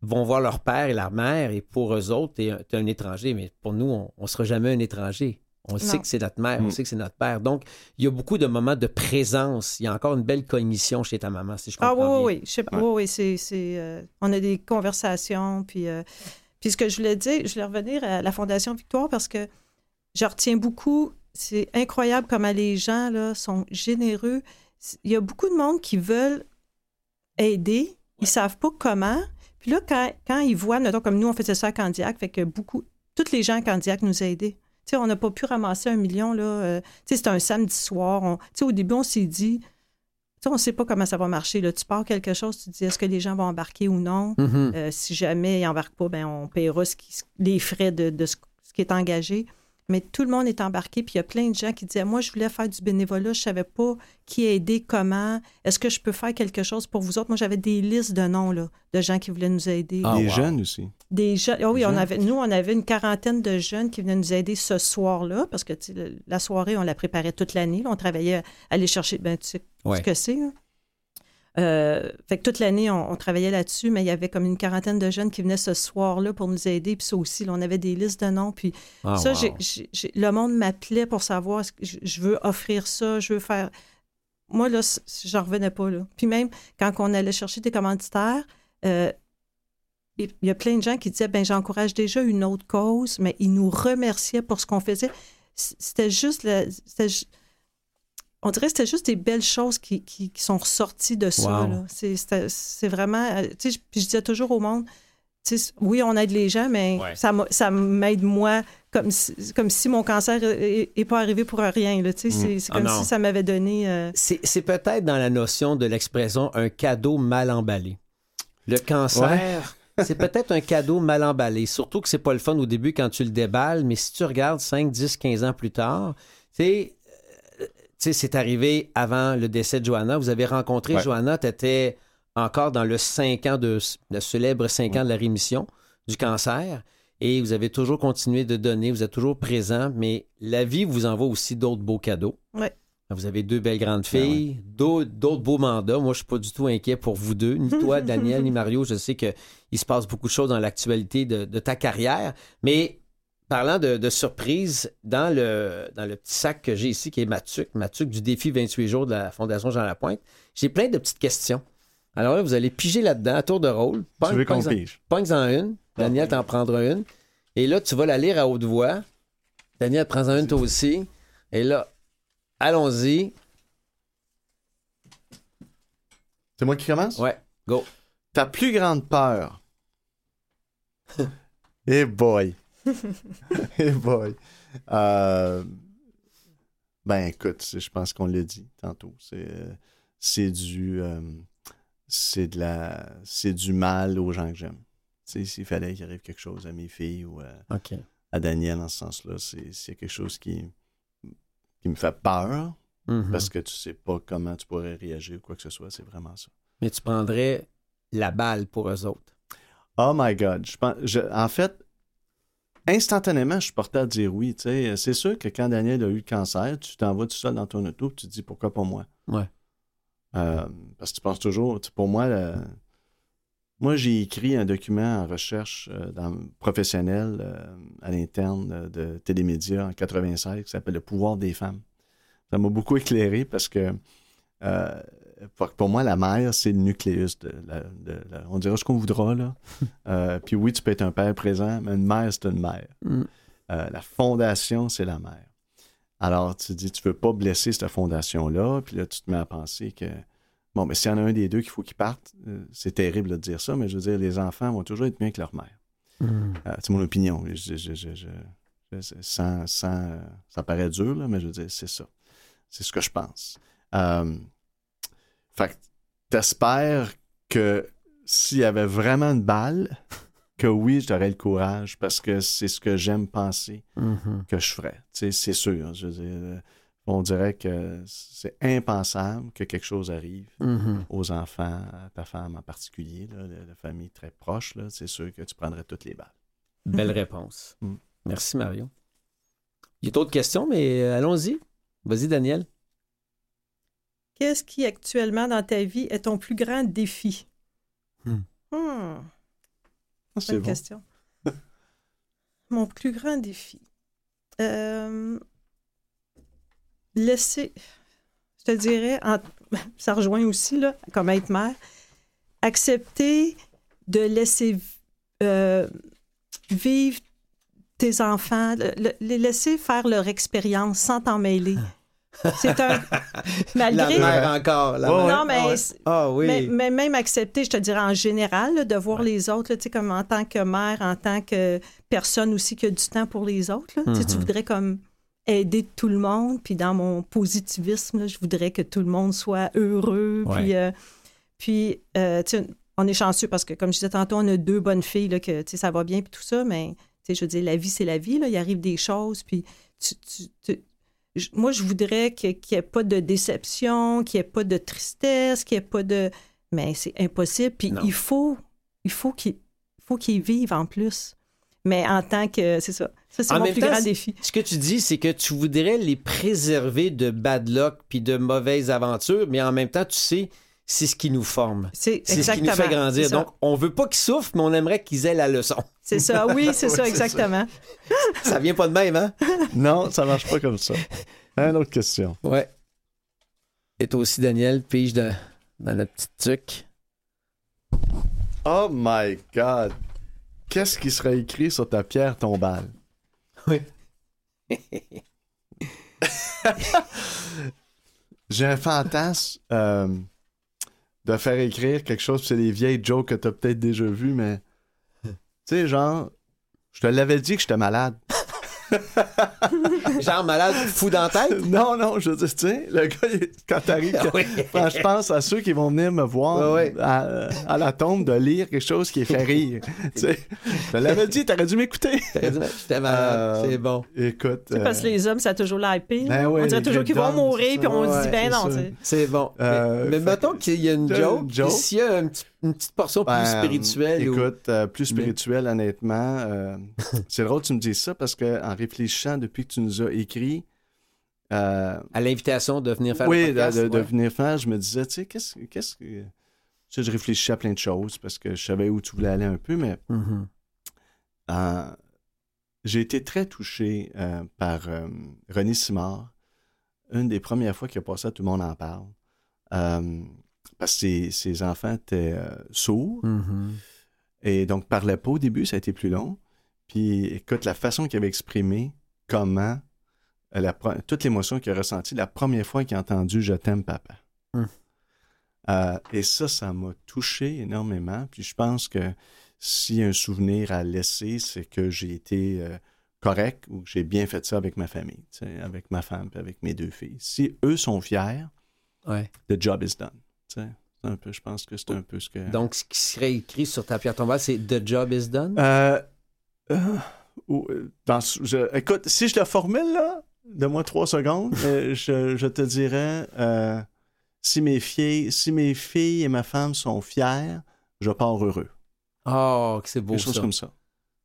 vont voir leur père et leur mère, et pour eux autres, t'es un, t'es un étranger, mais pour nous, on, on sera jamais un étranger. On sait que c'est notre mère, on Mm. sait que c'est notre père. Donc, il y a beaucoup de moments de présence. Il y a encore une belle cognition chez ta maman, si je Ah comprends oui, bien. oui, oui. Je sais pas. Ouais. Oui, oui, c'est. c'est, euh, on a des conversations. Puis, euh, puis ce que je voulais dire, je voulais revenir à la Fondation Victoire parce que je retiens beaucoup. C'est incroyable comment les gens là, sont généreux. Il y a beaucoup de monde qui veulent aider. Ils savent pas comment. Puis là, quand, quand ils voient, mettons, comme nous, on faisait ça à Candiac, fait que beaucoup, tous les gens à Candiac nous ont aidés. Tu sais, on n'a pas pu ramasser un million, là. euh, tu sais, c'était un samedi soir. On- tu sais, au début, on s'est dit, tu sais, on ne sait pas comment ça va marcher. Là. Tu pars quelque chose, tu te dis est-ce que les gens vont embarquer ou non? Mhm. Euh, si jamais ils n'embarquent pas, ben, on paiera ce qui- les frais de, de ce, ce qui est engagé. Mais tout le monde est embarqué, puis il y a plein de gens qui disaient Moi, je voulais faire du bénévolat, je ne savais pas qui aider, comment. Est-ce que je peux faire quelque chose pour vous autres? Moi, j'avais des listes de noms là, de gens qui voulaient nous aider. Ah, wow. jeunes aussi. Des jeunes. ah oui, Des on jeunes. avait, nous, on avait une quarantaine de jeunes qui venaient nous aider ce soir-là, parce que tu sais, le- la soirée, on la préparait toute l'année. On travaillait à aller chercher, ben, tu sais Ouais. ce que c'est. là. Euh, fait que toute l'année, on, on travaillait là-dessus, mais il y avait comme une quarantaine de jeunes qui venaient ce soir-là pour nous aider. Puis ça aussi, là, on avait des listes de noms. Puis Ah, ça, wow. le monde m'appelait pour savoir, est-ce que je, veux offrir ça, je veux faire... Moi, là, j'en revenais pas, là. Puis même, quand on allait chercher des commanditaires, euh, il y a plein de gens qui disaient, ben j'encourage déjà une autre cause, mais ils nous remerciaient pour ce qu'on faisait. C'était juste... le- on dirait que c'était juste des belles choses qui, qui- qui sont ressorties de ça. Wow. C'est vraiment... euh, tu sais, je- je disais toujours au monde, tu sais, oui, on aide les gens, mais Ouais. ça ça m'aide moi comme si, comme si mon cancer n'est pas arrivé pour rien. là, tu sais, C'est c'est Ah comme si ça m'avait donné... euh, C'est c'est peut-être dans la notion de l'expression un cadeau mal emballé. Le cancer, c'est peut-être un cadeau mal emballé. Surtout que c'est pas le fun au début quand tu le déballes, mais si tu regardes 5, 10, 15 ans plus tard, tu sais, c'est arrivé avant le décès de Johanna. Vous avez rencontré Ouais. Johanna, tu étais encore dans le 5 ans de le célèbre 5 ans de la rémission du cancer. Et vous avez toujours continué de donner, vous êtes toujours présent, mais la vie vous envoie aussi d'autres beaux cadeaux. Ouais. Vous avez deux belles grandes filles, d'autres d'autres beaux mandats. Moi, je suis pas du tout inquiet pour vous deux, ni toi, Daniel, ni Mario. Je sais qu'il se passe beaucoup de choses dans l'actualité de, de ta carrière. Mais parlant de, de surprise, dans le, dans le petit sac que j'ai ici, qui est Matuc, Matuc du défi 28 jours de la Fondation Jean Lapointe, j'ai plein de petites questions. Alors là, vous allez piger là-dedans à tour de rôle. Tu veux qu'on pige? Pogne-en une. Daniel t'en prendra une. Et là, tu vas la lire à haute voix. Daniel, prends-en une toi aussi. Et là, allons-y. C'est moi qui commence? Ouais, go. Ta plus grande peur. Eh boy. Eh boy. Euh, ben écoute, je pense qu'on l'a dit tantôt. C'est, euh, c'est du. euh, c'est de la c'est du mal aux gens que j'aime. Tu sais, s'il fallait qu'il arrive quelque chose à mes filles ou à, OK. à Daniel en ce sens-là, c'est quelque chose qui, qui me fait peur Mhm. parce que tu sais pas comment tu pourrais réagir ou quoi que ce soit. C'est vraiment ça. Mais tu prendrais la balle pour eux autres. Oh my God. Je pense, je- en fait, instantanément, je suis porté à dire oui. tu sais. C'est sûr que quand Daniel a eu le cancer, tu t'envoies tout seul dans ton auto et tu te dis pourquoi pas moi? Ouais. Euh, parce que tu penses toujours, pour moi, le- moi j'ai écrit un document en recherche euh, dans, professionnelle euh, à l'interne de Télémédia en 96 qui s'appelle Le pouvoir des femmes. Ça m'a beaucoup éclairé parce que pour moi, la mère, c'est le nucléus de la, de la- on dira ce qu'on voudra, là. Euh, puis oui, tu peux être un père présent, mais une mère, c'est une mère. Mm. Euh, la fondation, c'est la mère. Alors, tu dis, tu veux pas blesser cette fondation-là, puis là, tu te mets à penser que, bon, mais s'il y en a un des deux qu'il faut qu'il parte, euh, c'est terrible de dire ça, mais je veux dire, les enfants vont toujours être mieux que leur mère. Euh, c'est mon opinion. Je, je- je- sans, sans, ça paraît dur, là, mais je veux dire, c'est ça. C'est ce que je pense. Fait que t'espères que s'il y avait vraiment une balle, que oui, j'aurais le courage parce que c'est ce que j'aime penser Mhm. que je ferais. Tu sais, c'est sûr. Je veux dire, euh, on dirait que c'est impensable que quelque chose arrive Mhm. aux enfants, à ta femme en particulier, là, la famille très proche. C'est sûr que tu prendrais toutes les balles. Belle réponse. Mm. Merci, Mario. Il y a d'autres questions, mais euh, allons-y. Vas-y, Daniel. Qu'est-ce qui actuellement dans ta vie est ton plus grand défi? Hmm. Hmm, Ah, c'est bonne bon. question. Mon plus grand défi. Euh, laisser, je te dirais, en- ça rejoint aussi, là, comme être mère, accepter de laisser euh, vivre tes enfants, le- le- les laisser faire leur expérience sans t'en mêler. C'est un. La Malgré. mère encore. La mère. non, mais, Ah oui. mais, mais même accepter, je te dirais en général, là, de voir Ouais. les autres, là, tu sais, comme en tant que mère, en tant que personne aussi qui a du temps pour les autres. là. Tu sais, Tu Mhm. voudrais comme aider tout le monde. Puis dans mon positivisme, là, je voudrais que tout le monde soit heureux. Ouais. Puis, euh, puis euh, tu sais, on est chanceux parce que, comme je disais tantôt, on a deux bonnes filles, là, que tu sais, ça va bien, puis tout ça. Mais tu sais, je veux dire, la vie, c'est la vie. Là. Il arrive des choses. Puis tu- tu- tu- je- moi, je voudrais qu'il n'y ait pas de déception, qu'il n'y ait pas de tristesse, qu'il n'y ait pas de. Mais c'est impossible. Puis Non. il faut, il faut qu'ils faut qu'ils vivent en plus. Mais en tant que. C'est ça. Ça, c'est mon même plus temps, grand défi. Ce que tu dis, c'est que tu voudrais les préserver de bad luck puis de mauvaises aventures, mais en même temps, tu sais, c'est ce qui nous forme. C'est ce qui nous fait grandir. Donc, on veut pas qu'ils souffrent, mais on aimerait qu'ils aient la leçon. C'est ça, oui, c'est Oui, ça, exactement. Ça vient pas de même, hein? Non, ça marche pas comme ça. Une autre question. Ouais. Et toi aussi, Daniel, pige dans, dans notre petit truc. Oh my God! Qu'est-ce qui serait écrit sur ta pierre tombale? Oui. J'ai un fantasme euh, de faire écrire quelque chose, c'est des vieilles jokes que t'as peut-être déjà vues, mais tu sais, genre, je te l'avais dit que j'étais malade. Genre malade, fou dans la tête? Non, non, je veux dire, tu sais, le gars, il- quand t'arrives, oui. quand je pense à ceux qui vont venir me voir. À, à la tombe de lire quelque chose qui est fait rire. tu sais, je te l'avais dit, t'aurais dû m'écouter. J'étais malade. Euh, C'est bon. Écoute. Tu sais, Parce que euh, les hommes, ça a toujours l'IP. Ben ouais, on dirait toujours qu'ils vont mourir, puis on se dit, ben non. c'est ça. tu sais. C'est bon. Euh, mais mais fait mettons qu'il y a une joke, joke. s'il y a un petit- une petite portion plus Ben, spirituelle. ou- Écoute, euh, plus spirituel, honnêtement. euh, c'est drôle que tu me dises ça parce qu'en réfléchissant depuis que tu nous as écrit, euh, À l'invitation de venir faire oui, le de, podcast. de- de ouais. venir faire, je me disais, tu sais, qu'est-ce qu'est-ce que. Tu sais, je réfléchissais à plein de choses parce que je savais où tu voulais aller un peu, mais Mhm. euh, j'ai été très touché par René Simard. Une des premières fois qu'il a passé, tout le monde en parle. Parce que ses, ses enfants étaient euh, sourds. Mhm. Et donc, parlait pas au début, ça a été plus long. Puis, écoute, la façon qu'il avait exprimé comment, euh, la toute l'émotion qu'il a ressentie la première fois qu'il a entendu Je t'aime, papa. Hum. Euh, et ça, ça m'a touché énormément. Puis, je pense que a un souvenir à laisser, c'est que j'ai été euh, correct ou que j'ai bien fait ça avec ma famille, avec ma femme et avec mes deux filles. Si eux sont fiers, Ouais. the job is done. Un peu, je pense que c'est un peu ce que. Donc, ce qui serait écrit sur ta pierre tombale, c'est The job is done? Euh, euh, euh, dans, je- écoute, si je le formule, là, donne-moi trois secondes, euh, je, je te dirais si, mes filles, si mes filles et ma femme sont fières, je pars heureux. Oh, que c'est beau Des choses comme ça.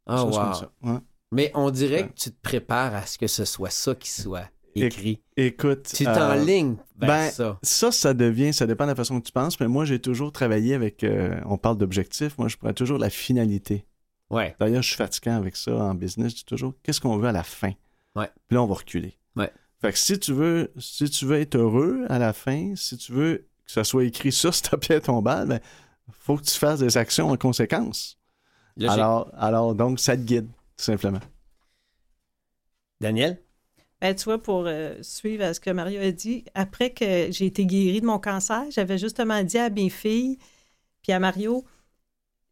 Ah, Des choses wow. comme ça. ouais. Mais on dirait Ouais. que tu te prépares à ce que ce soit ça qui soit écrit. Écoute. Tu euh, t'enlignes vers ben, ça. Ça, ça devient, ça dépend de la façon que tu penses, mais moi, j'ai toujours travaillé avec, euh, on parle d'objectifs, moi, je prends toujours la finalité. Ouais. D'ailleurs, je suis fatiguant avec ça en business, je dis toujours, qu'est-ce qu'on veut à la fin? Ouais. Puis là, on va reculer. Ouais. Fait que si tu veux, si tu veux être heureux à la fin, si tu veux que ça soit écrit sur ta pied tombale, ben, faut que tu fasses des actions en conséquence. Alors, alors, donc, ça te guide, tout simplement. Daniel? Ben, tu vois, pour euh, suivre à ce que Mario a dit, après que j'ai été guérie de mon cancer, j'avais justement dit à mes filles, puis à Mario,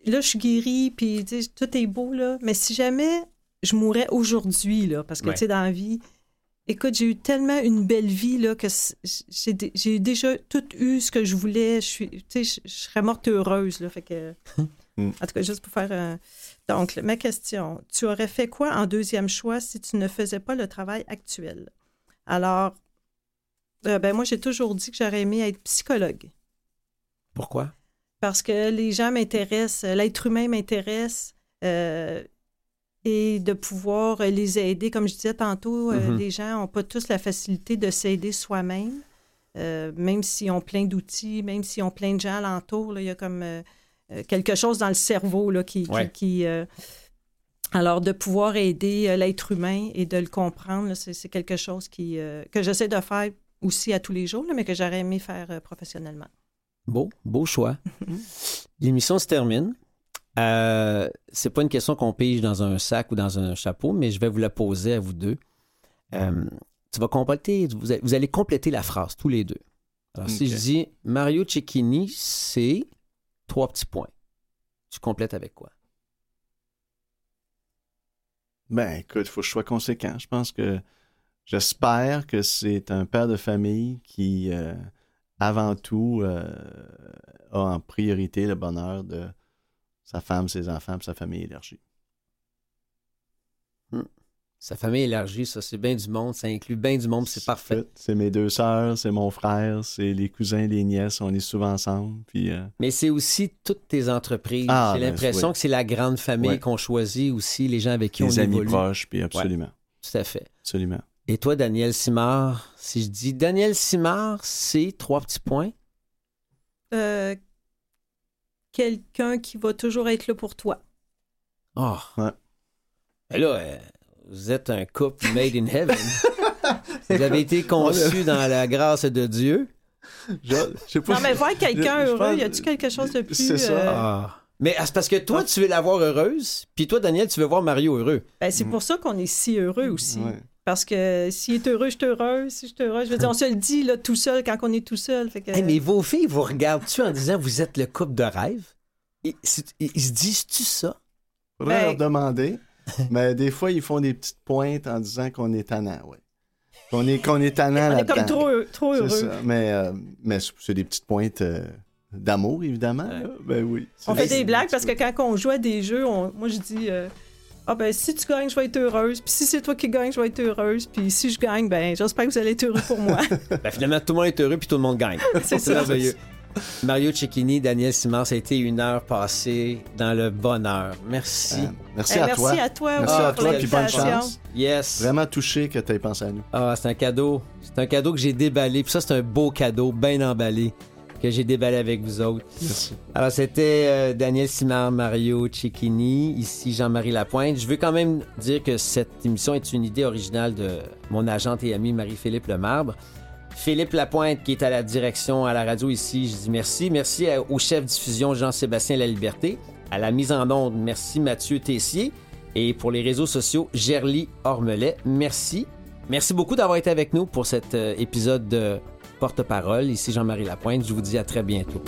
là, je suis guérie, puis tu sais, tout est beau, là, mais si jamais je mourais aujourd'hui, là, parce que, Ouais. tu sais, dans la vie, écoute, j'ai eu tellement une belle vie, là, que j'ai dé- j'ai déjà tout eu ce que je voulais, je suis, tu sais, je, je serais morte heureuse, là, fait que... Mm. En tout cas, juste pour faire un... Donc, ma question, tu aurais fait quoi en deuxième choix si tu ne faisais pas le travail actuel? Alors, euh, ben moi, j'ai toujours dit que j'aurais aimé être psychologue Pourquoi? parce que les gens m'intéressent, euh, l'être humain m'intéresse euh, et de pouvoir euh, les aider. Comme je disais tantôt, euh, Mhm. les gens n'ont pas tous la facilité de s'aider soi-même, euh, même s'ils ont plein d'outils, même s'ils ont plein de gens alentour. là, Il y a comme euh, euh, quelque chose dans le cerveau là, qui... qui- Ouais. qui, euh, alors, de pouvoir aider euh, l'être humain et de le comprendre, c'est quelque chose qui, euh, que j'essaie de faire aussi à tous les jours, là, mais que j'aurais aimé faire euh, professionnellement. Beau, beau choix. L'émission se termine. Euh, c'est pas une question qu'on pige dans un sac ou dans un chapeau, mais je vais vous la poser à vous deux. Euh, tu vas compléter, vous, a- vous allez compléter la phrase tous les deux. Alors, si je dis Mario Cecchini, c'est trois petits points. Tu complètes avec quoi? Ben, écoute, il faut que je sois conséquent. Je pense que j'espère que c'est un père de famille qui, euh, avant tout, euh, a en priorité le bonheur de sa femme, ses enfants, et sa famille élargie. Sa famille élargie, ça, c'est bien du monde, ça inclut bien du monde, c'est parfait. C'est mes deux sœurs, c'est mon frère, c'est les cousins, les nièces, on est souvent ensemble. Puis, euh, Mais c'est aussi toutes tes entreprises. Ah, J'ai ben, l'impression oui. que c'est la grande famille qu'on choisit aussi, les gens avec qui les on amis évolue. proches, puis absolument. Tout à fait. Absolument. Et toi, Daniel Simard, si je dis Daniel Simard, c'est trois petits points. Euh, quelqu'un qui va toujours être là pour toi. Oh. Ouais. Et là, euh, vous êtes un couple made in heaven. vous avez été conçus dans la grâce de Dieu. Je, je sais pas Non, mais voir quelqu'un heureux, pense- y a-tu quelque chose de plus. C'est ça. euh, Ah. Mais ah, c'est parce que toi, tu veux la voir heureuse, puis toi, Daniel, tu veux voir Mario heureux. ben, c'est pour ça qu'on est si heureux aussi. Ouais. Parce que s'il est heureux, je suis heureuse. Si je suis heureuse, je veux dire, on se le dit là, tout seul quand on est tout seul. Fait que... Hey, mais vos filles vous regardent-tu en disant vous êtes le couple de rêve? Ils se disent-tu ça? Faudrait Ben- leur demander. mais des fois, ils font des petites pointes en disant qu'on est tannant, ouais. Qu'on est, qu'on est tannant on est comme trop, heureux. ça. Mais, euh, mais c'est des petites pointes euh, d'amour, évidemment. là. Ben oui. On fait des blagues parce que quand on joue à des jeux, on- moi je dis euh, Ah ben si tu gagnes, je vais être heureuse. Puis si c'est toi qui gagnes, je vais être heureuse. Puis si je gagne, ben j'espère que vous allez être heureux pour moi. Ben, finalement, tout le monde est heureux puis tout le monde gagne. C'est ça. merveilleux. Mario Cecchini, Daniel Simard, ça a été une heure passée dans le bonheur. Merci. Euh, merci, Eh, à merci toi. à toi Merci oui, à toi, puis bonne chance. Yes. Vraiment touché que tu aies pensé à nous. Ah, c'est un cadeau. C'est un cadeau que j'ai déballé. Puis ça, c'est un beau cadeau, bien emballé, que j'ai déballé avec vous autres. Merci. Alors, c'était euh, Daniel Simard, Mario Cecchini, ici Jean-Marie Lapointe. Je veux quand même dire que cette émission est une idée originale de mon agente et ami Marie-Philippe Lemarbre. Philippe Lapointe, qui est à la direction à la radio ici, je dis merci. Merci au chef diffusion Jean-Sébastien Laliberté. À la mise en onde, merci Mathieu Tessier. Et pour les réseaux sociaux, Gerly Ormelet, merci. Merci beaucoup d'avoir été avec nous pour cet euh, épisode de Porte-Parole. Ici Jean-Marie Lapointe. Je vous dis à très bientôt.